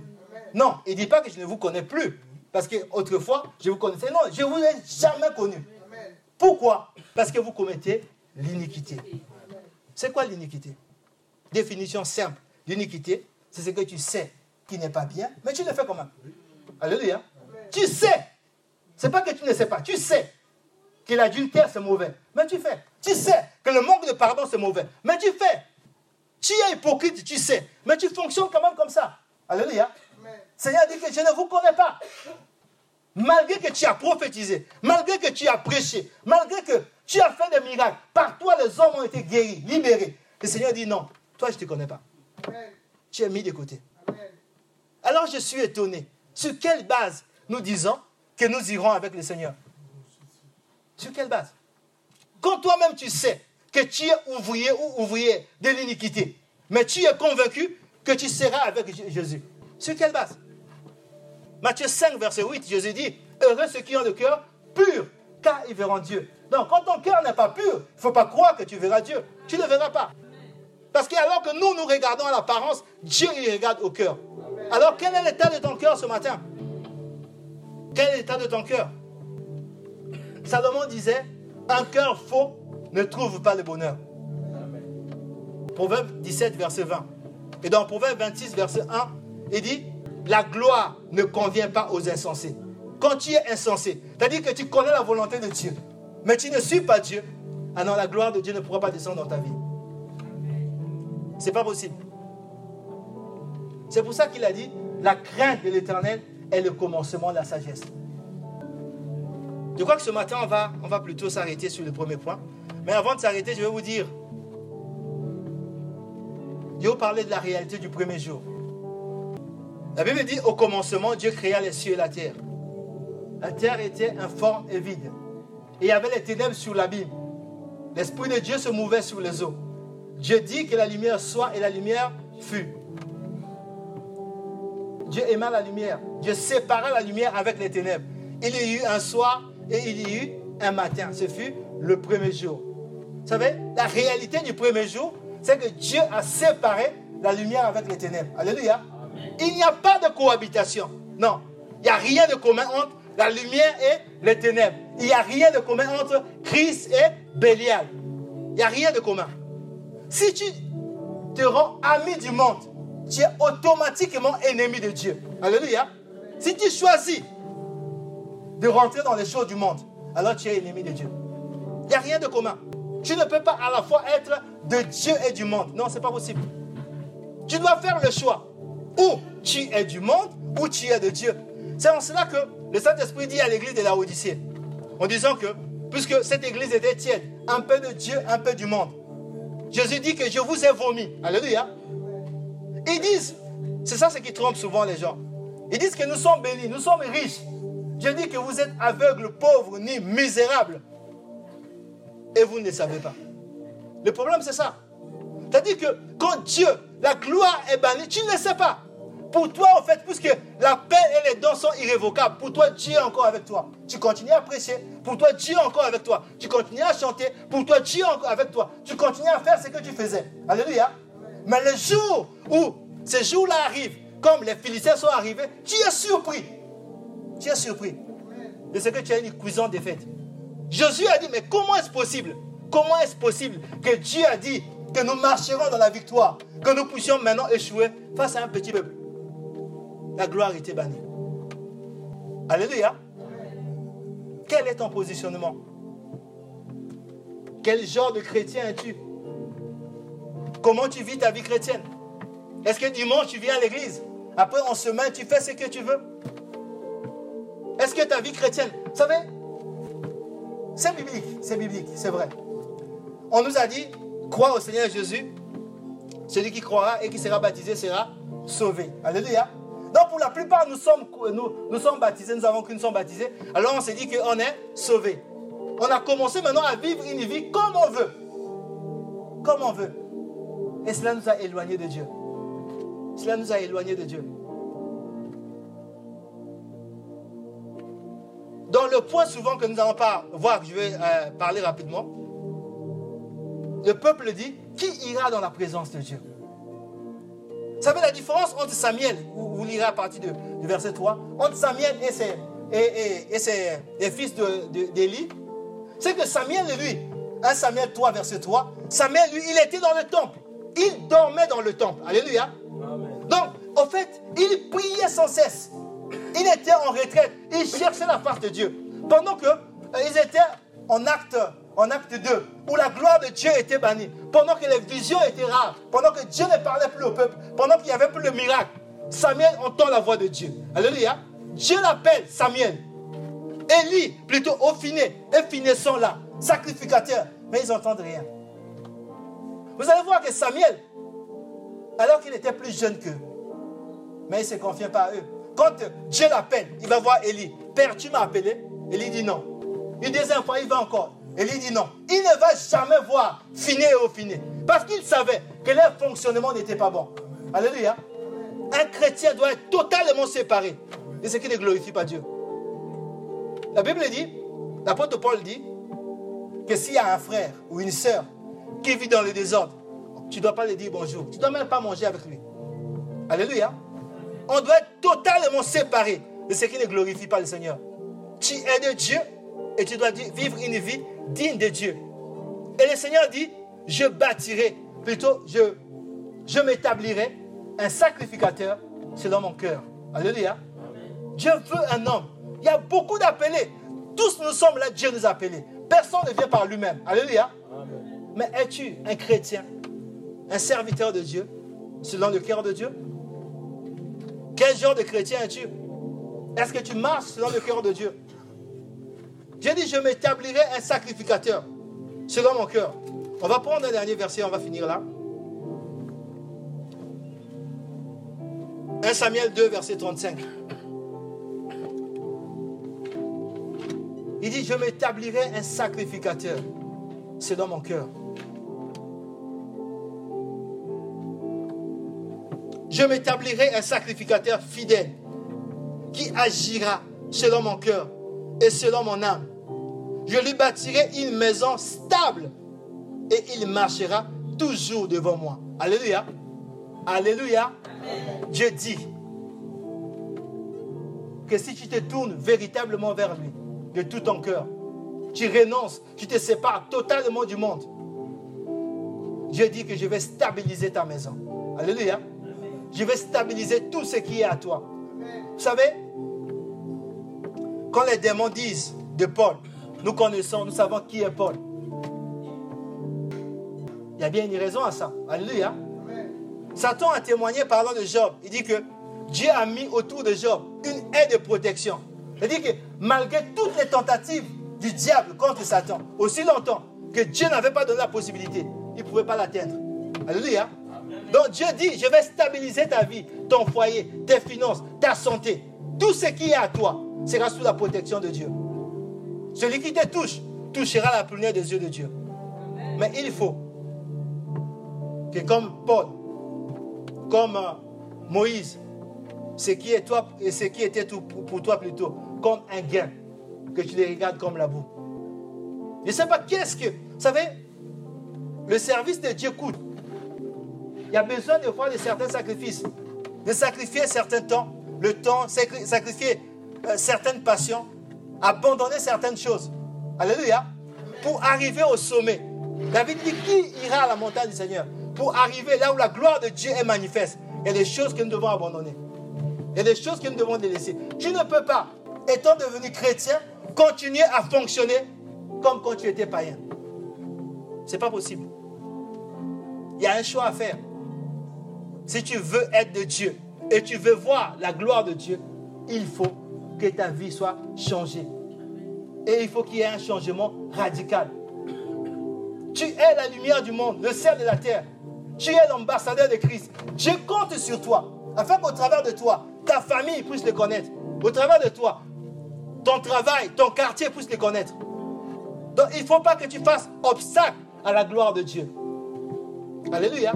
Non, il ne dit pas que je ne vous connais plus. Parce qu'autrefois, je vous connaissais. Non, je ne vous ai jamais connu. Pourquoi? Parce que vous commettez l'iniquité. C'est quoi l'iniquité? Définition simple. L'iniquité, c'est ce que tu sais qui n'est pas bien, mais tu le fais quand même. Alléluia. Tu sais. Ce n'est pas que tu ne sais pas. Tu sais que l'adultère, c'est mauvais. Mais tu fais. Tu sais que le manque de pardon, c'est mauvais. Mais tu fais. Tu es hypocrite, tu sais. Mais tu fonctionnes quand même comme ça. Alléluia. Seigneur dit que je ne vous connais pas. Malgré que tu as prophétisé, malgré que tu as prêché, malgré que tu as fait des miracles, par toi les hommes ont été guéris, libérés. Le Seigneur dit non, toi je ne te connais pas. Tu es mis de côté. Alors je suis étonné. Sur quelle base nous disons que nous irons avec le Seigneur? Sur quelle base? Quand toi-même tu sais que tu es ouvrier ou ouvrier de l'iniquité, mais tu es convaincu que tu seras avec Jésus. Sur quelle base? Matthieu 5, verset 8, Jésus dit, Heureux ceux qui ont le cœur pur, car ils verront Dieu. Donc, quand ton cœur n'est pas pur, il ne faut pas croire que tu verras Dieu. Tu ne verras pas. Parce que alors que nous, nous regardons à l'apparence, Dieu, il regarde au cœur. Alors, quel est l'état de ton cœur ce matin? Quel est l'état de ton cœur? Salomon disait, un cœur faux ne trouve pas le bonheur. Proverbe 17, verset 20. Et dans Proverbe 26, verset 1, il dit, la gloire ne convient pas aux insensés. Quand tu es insensé, c'est-à-dire que tu connais la volonté de Dieu, mais tu ne suis pas Dieu, alors la gloire de Dieu ne pourra pas descendre dans ta vie. C'est pas possible. C'est pour ça qu'il a dit, la crainte de l'éternel est le commencement de la sagesse. Je crois que ce matin, on va, on va plutôt s'arrêter sur le premier point. Mais avant de s'arrêter, je vais vous dire, je vais vous parler de la réalité du premier jour. La Bible dit, au commencement, Dieu créa les cieux et la terre. La terre était informe et vide. Et il y avait les ténèbres sur l'abîme. L'Esprit de Dieu se mouvait sur les eaux. Dieu dit que la lumière soit et la lumière fut. Dieu aima la lumière. Dieu sépara la lumière avec les ténèbres. Il y a eu un soir et il y a eu un matin. Ce fut le premier jour. Vous savez, la réalité du premier jour, c'est que Dieu a séparé la lumière avec les ténèbres. Alléluia. Il n'y a pas de cohabitation. Non. Il n'y a rien de commun entre la lumière et les ténèbres. Il n'y a rien de commun entre Christ et Bélial. Il n'y a rien de commun. Si tu te rends ami du monde, tu es automatiquement ennemi de Dieu. Alléluia. Si tu choisis de rentrer dans les choses du monde, alors tu es ennemi de Dieu. Il n'y a rien de commun. Tu ne peux pas à la fois être de Dieu et du monde. Non, ce n'est pas possible. Tu dois faire le choix. Ou tu es du monde, ou tu es de Dieu. C'est en cela que le Saint-Esprit dit à l'église de la Odyssée, en disant que, puisque cette église était tiède, un peu de Dieu, un peu du monde, Jésus dit que je vous ai vomi. Alléluia. Ils disent, c'est ça ce qui trompe souvent les gens. Ils disent que nous sommes bénis, nous sommes riches. Je dis que vous êtes aveugles, pauvres, ni misérables. Et vous ne savez pas. Le problème, c'est ça. C'est-à-dire que quand Dieu, la gloire est bannie, tu ne le sais pas. Pour toi, en fait, puisque la paix et les dons sont irrévocables, pour toi, Dieu est encore avec toi. Tu continues à prêcher, pour toi, Dieu est encore avec toi. Tu continues à chanter, pour toi, Dieu est encore avec toi. Tu continues à faire ce que tu faisais. Alléluia. Mais le jour où ces jours-là arrivent, comme les Philistins sont arrivés, tu es surpris. Tu es surpris de ce que tu as une cuisine défaite. Jésus a dit, mais comment est-ce possible? Comment est-ce possible que Dieu a dit que nous marcherons dans la victoire, que nous puissions maintenant échouer face à un petit peuple? La gloire était bannie. Alléluia. Quel est ton positionnement? Quel genre de chrétien es-tu? Comment tu vis ta vie chrétienne? Est-ce que dimanche tu viens à l'église? Après en semaine tu fais ce que tu veux? Est-ce que ta vie chrétienne, vous savez, c'est biblique, c'est biblique, c'est vrai. On nous a dit, crois au Seigneur Jésus, celui qui croira et qui sera baptisé sera sauvé. Alléluia. Donc pour la plupart, nous sommes, nous, nous sommes baptisés, nous avons sommes baptisés. Alors on s'est dit qu'on est sauvé. On a commencé maintenant à vivre une vie comme on veut. Comme on veut. Et cela nous a éloignés de Dieu. Cela nous a éloignés de Dieu. Dans le point souvent que nous n'allons pas voir, je vais euh, parler rapidement. Le peuple dit, qui ira dans la présence de Dieu? Savez la différence entre Samuel, vous, vous lirez à partir de, du verset 3, entre Samuel et ses, et, et, ses les fils d'Élie, de, c'est que Samuel, lui, 1 Samuel 3, verset 3, Samuel, lui, il était dans le temple. Il dormait dans le temple. Alléluia. Donc, en fait, il priait sans cesse. Il était en retraite. Il cherchait la face de Dieu. Pendant qu'ils euh, étaient en acte, en acte 2, où la gloire de Dieu était bannie. Pendant que les visions étaient rares. Pendant que Dieu ne parlait plus au peuple. Pendant qu'il n'y avait plus le miracle. Samuel entend la voix de Dieu. Alléluia. Dieu l'appelle Samuel. Élie, plutôt Ophiné, et sont là, sacrificateurs. Mais ils n'entendent rien. Vous allez voir que Samuel, alors qu'il était plus jeune qu'eux, mais il ne se confie pas à eux. Quand Dieu l'appelle, il va voir Élie. Père, tu m'as appelé Élie dit non. Une deuxième fois, il va encore. Élie dit non. Il ne va jamais voir finir et finir. Parce qu'il savait que leur fonctionnement n'était pas bon. Alléluia. Un chrétien doit être totalement séparé de ce qui ne glorifie pas Dieu. La Bible dit L'apôtre Paul dit que s'il y a un frère ou une sœur qui vit dans le désordre, tu ne dois pas lui dire bonjour. Tu ne dois même pas manger avec lui. Alléluia. On doit être totalement séparé de ce qui ne glorifie pas le Seigneur. Tu es de Dieu et tu dois vivre une vie digne de Dieu. Et le Seigneur dit, je bâtirai, plutôt je, je m'établirai un sacrificateur selon mon cœur. Alléluia. Dieu veut un homme. Il y a beaucoup d'appelés. Tous nous sommes là, Dieu nous a appelés. Personne ne vient par lui-même. Alléluia. Mais es-tu un chrétien, un serviteur de Dieu, selon le cœur de Dieu? Quel genre de chrétien es-tu? Est-ce que tu marches selon le cœur de Dieu? Dieu dit, je m'établirai un sacrificateur selon mon cœur. On va prendre un dernier verset, on va finir là. 1 Samuel 2, verset 35. Il dit, je m'établirai un sacrificateur selon mon cœur. Je m'établirai un sacrificateur fidèle qui agira selon mon cœur et selon mon âme. Je lui bâtirai une maison stable et il marchera toujours devant moi. Alléluia. Alléluia. Dieu dit que si tu te tournes véritablement vers lui, de tout ton cœur, tu renonces, tu te sépares totalement du monde, Dieu dit que je vais stabiliser ta maison. Alléluia. Je vais stabiliser tout ce qui est à toi. Vous savez, quand les démons disent de Paul, nous connaissons, nous savons qui est Paul. Il y a bien une raison à ça. Alléluia. Satan a témoigné parlant de Job. Il dit que Dieu a mis autour de Job une aide de protection. C'est-à-dire que malgré toutes les tentatives du diable contre Satan, aussi longtemps que Dieu n'avait pas donné la possibilité, il ne pouvait pas l'atteindre. Alléluia. Donc Dieu dit, je vais stabiliser ta vie, ton foyer, tes finances, ta santé. Tout ce qui est à toi sera sous la protection de Dieu. Celui qui te touche touchera la prunelle des yeux de Dieu. Mais il faut que comme Paul, comme euh, Moïse, ce qui est toi et ce qui était tout pour toi plutôt, comme un gain, que tu les regardes comme la boue. Je ne sais pas qu'est-ce que. Vous savez, le service de Dieu coûte. Il y a besoin de faire de certains sacrifices, de sacrifier certains temps, le temps, sacrifier certaines passions, abandonner certaines choses. Alléluia. Pour arriver au sommet. David dit qui ira à la montagne du Seigneur Pour arriver là où la gloire de Dieu est manifeste? Il y a des choses que nous devons abandonner. Il y a des choses que nous devons délaisser. Tu ne peux pas, étant devenu chrétien, continuer à fonctionner comme quand tu étais païen. Ce n'est pas possible. Il y a un choix à faire. Si tu veux être de Dieu et tu veux voir la gloire de Dieu, il faut que ta vie soit changée. Et il faut qu'il y ait un changement radical. Tu es la lumière du monde, le sel de la terre. Tu es l'ambassadeur de Christ. Dieu compte sur toi, afin qu'au travers de toi, ta famille puisse le connaître. Au travers de toi, ton travail, ton quartier puisse le connaître. Donc il ne faut pas que tu fasses obstacle à la gloire de Dieu. Alléluia.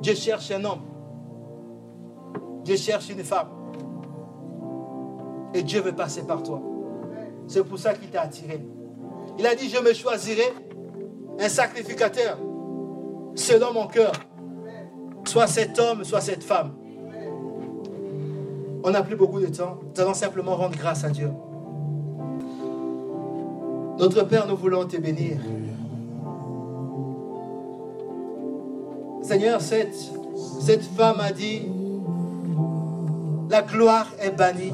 Dieu cherche un homme. Dieu cherche une femme. Et Dieu veut passer par toi. C'est pour ça qu'il t'a attiré. Il a dit, je me choisirai un sacrificateur selon mon cœur. Soit cet homme, soit cette femme. On n'a plus beaucoup de temps. Nous allons simplement rendre grâce à Dieu. Notre Père, nous voulons te bénir. Seigneur, cette, cette femme a dit, la gloire est bannie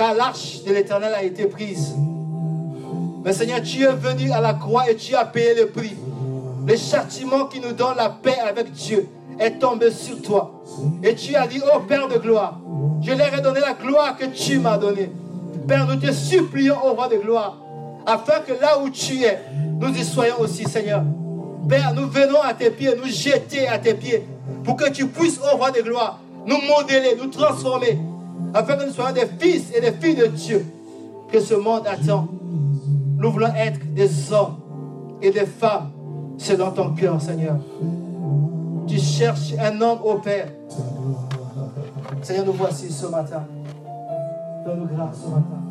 car l'arche de l'éternel a été prise. Mais Seigneur, tu es venu à la croix et tu as payé le prix. Le châtiment qui nous donne la paix avec Dieu est tombé sur toi. Et tu as dit, oh Père de gloire, je leur ai donné la gloire que tu m'as donnée. Père, nous te supplions, oh roi de gloire, afin que là où tu es, nous y soyons aussi, Seigneur. Père, nous venons à tes pieds, nous jeter à tes pieds, pour que tu puisses, oh roi de gloire, nous modeler, nous transformer, afin que nous soyons des fils et des filles de Dieu que ce monde attend. Nous voulons être des hommes et des femmes selon ton cœur, Seigneur. Tu cherches un homme au Père. Seigneur, nous voici ce matin. Fais-nous grâce ce matin.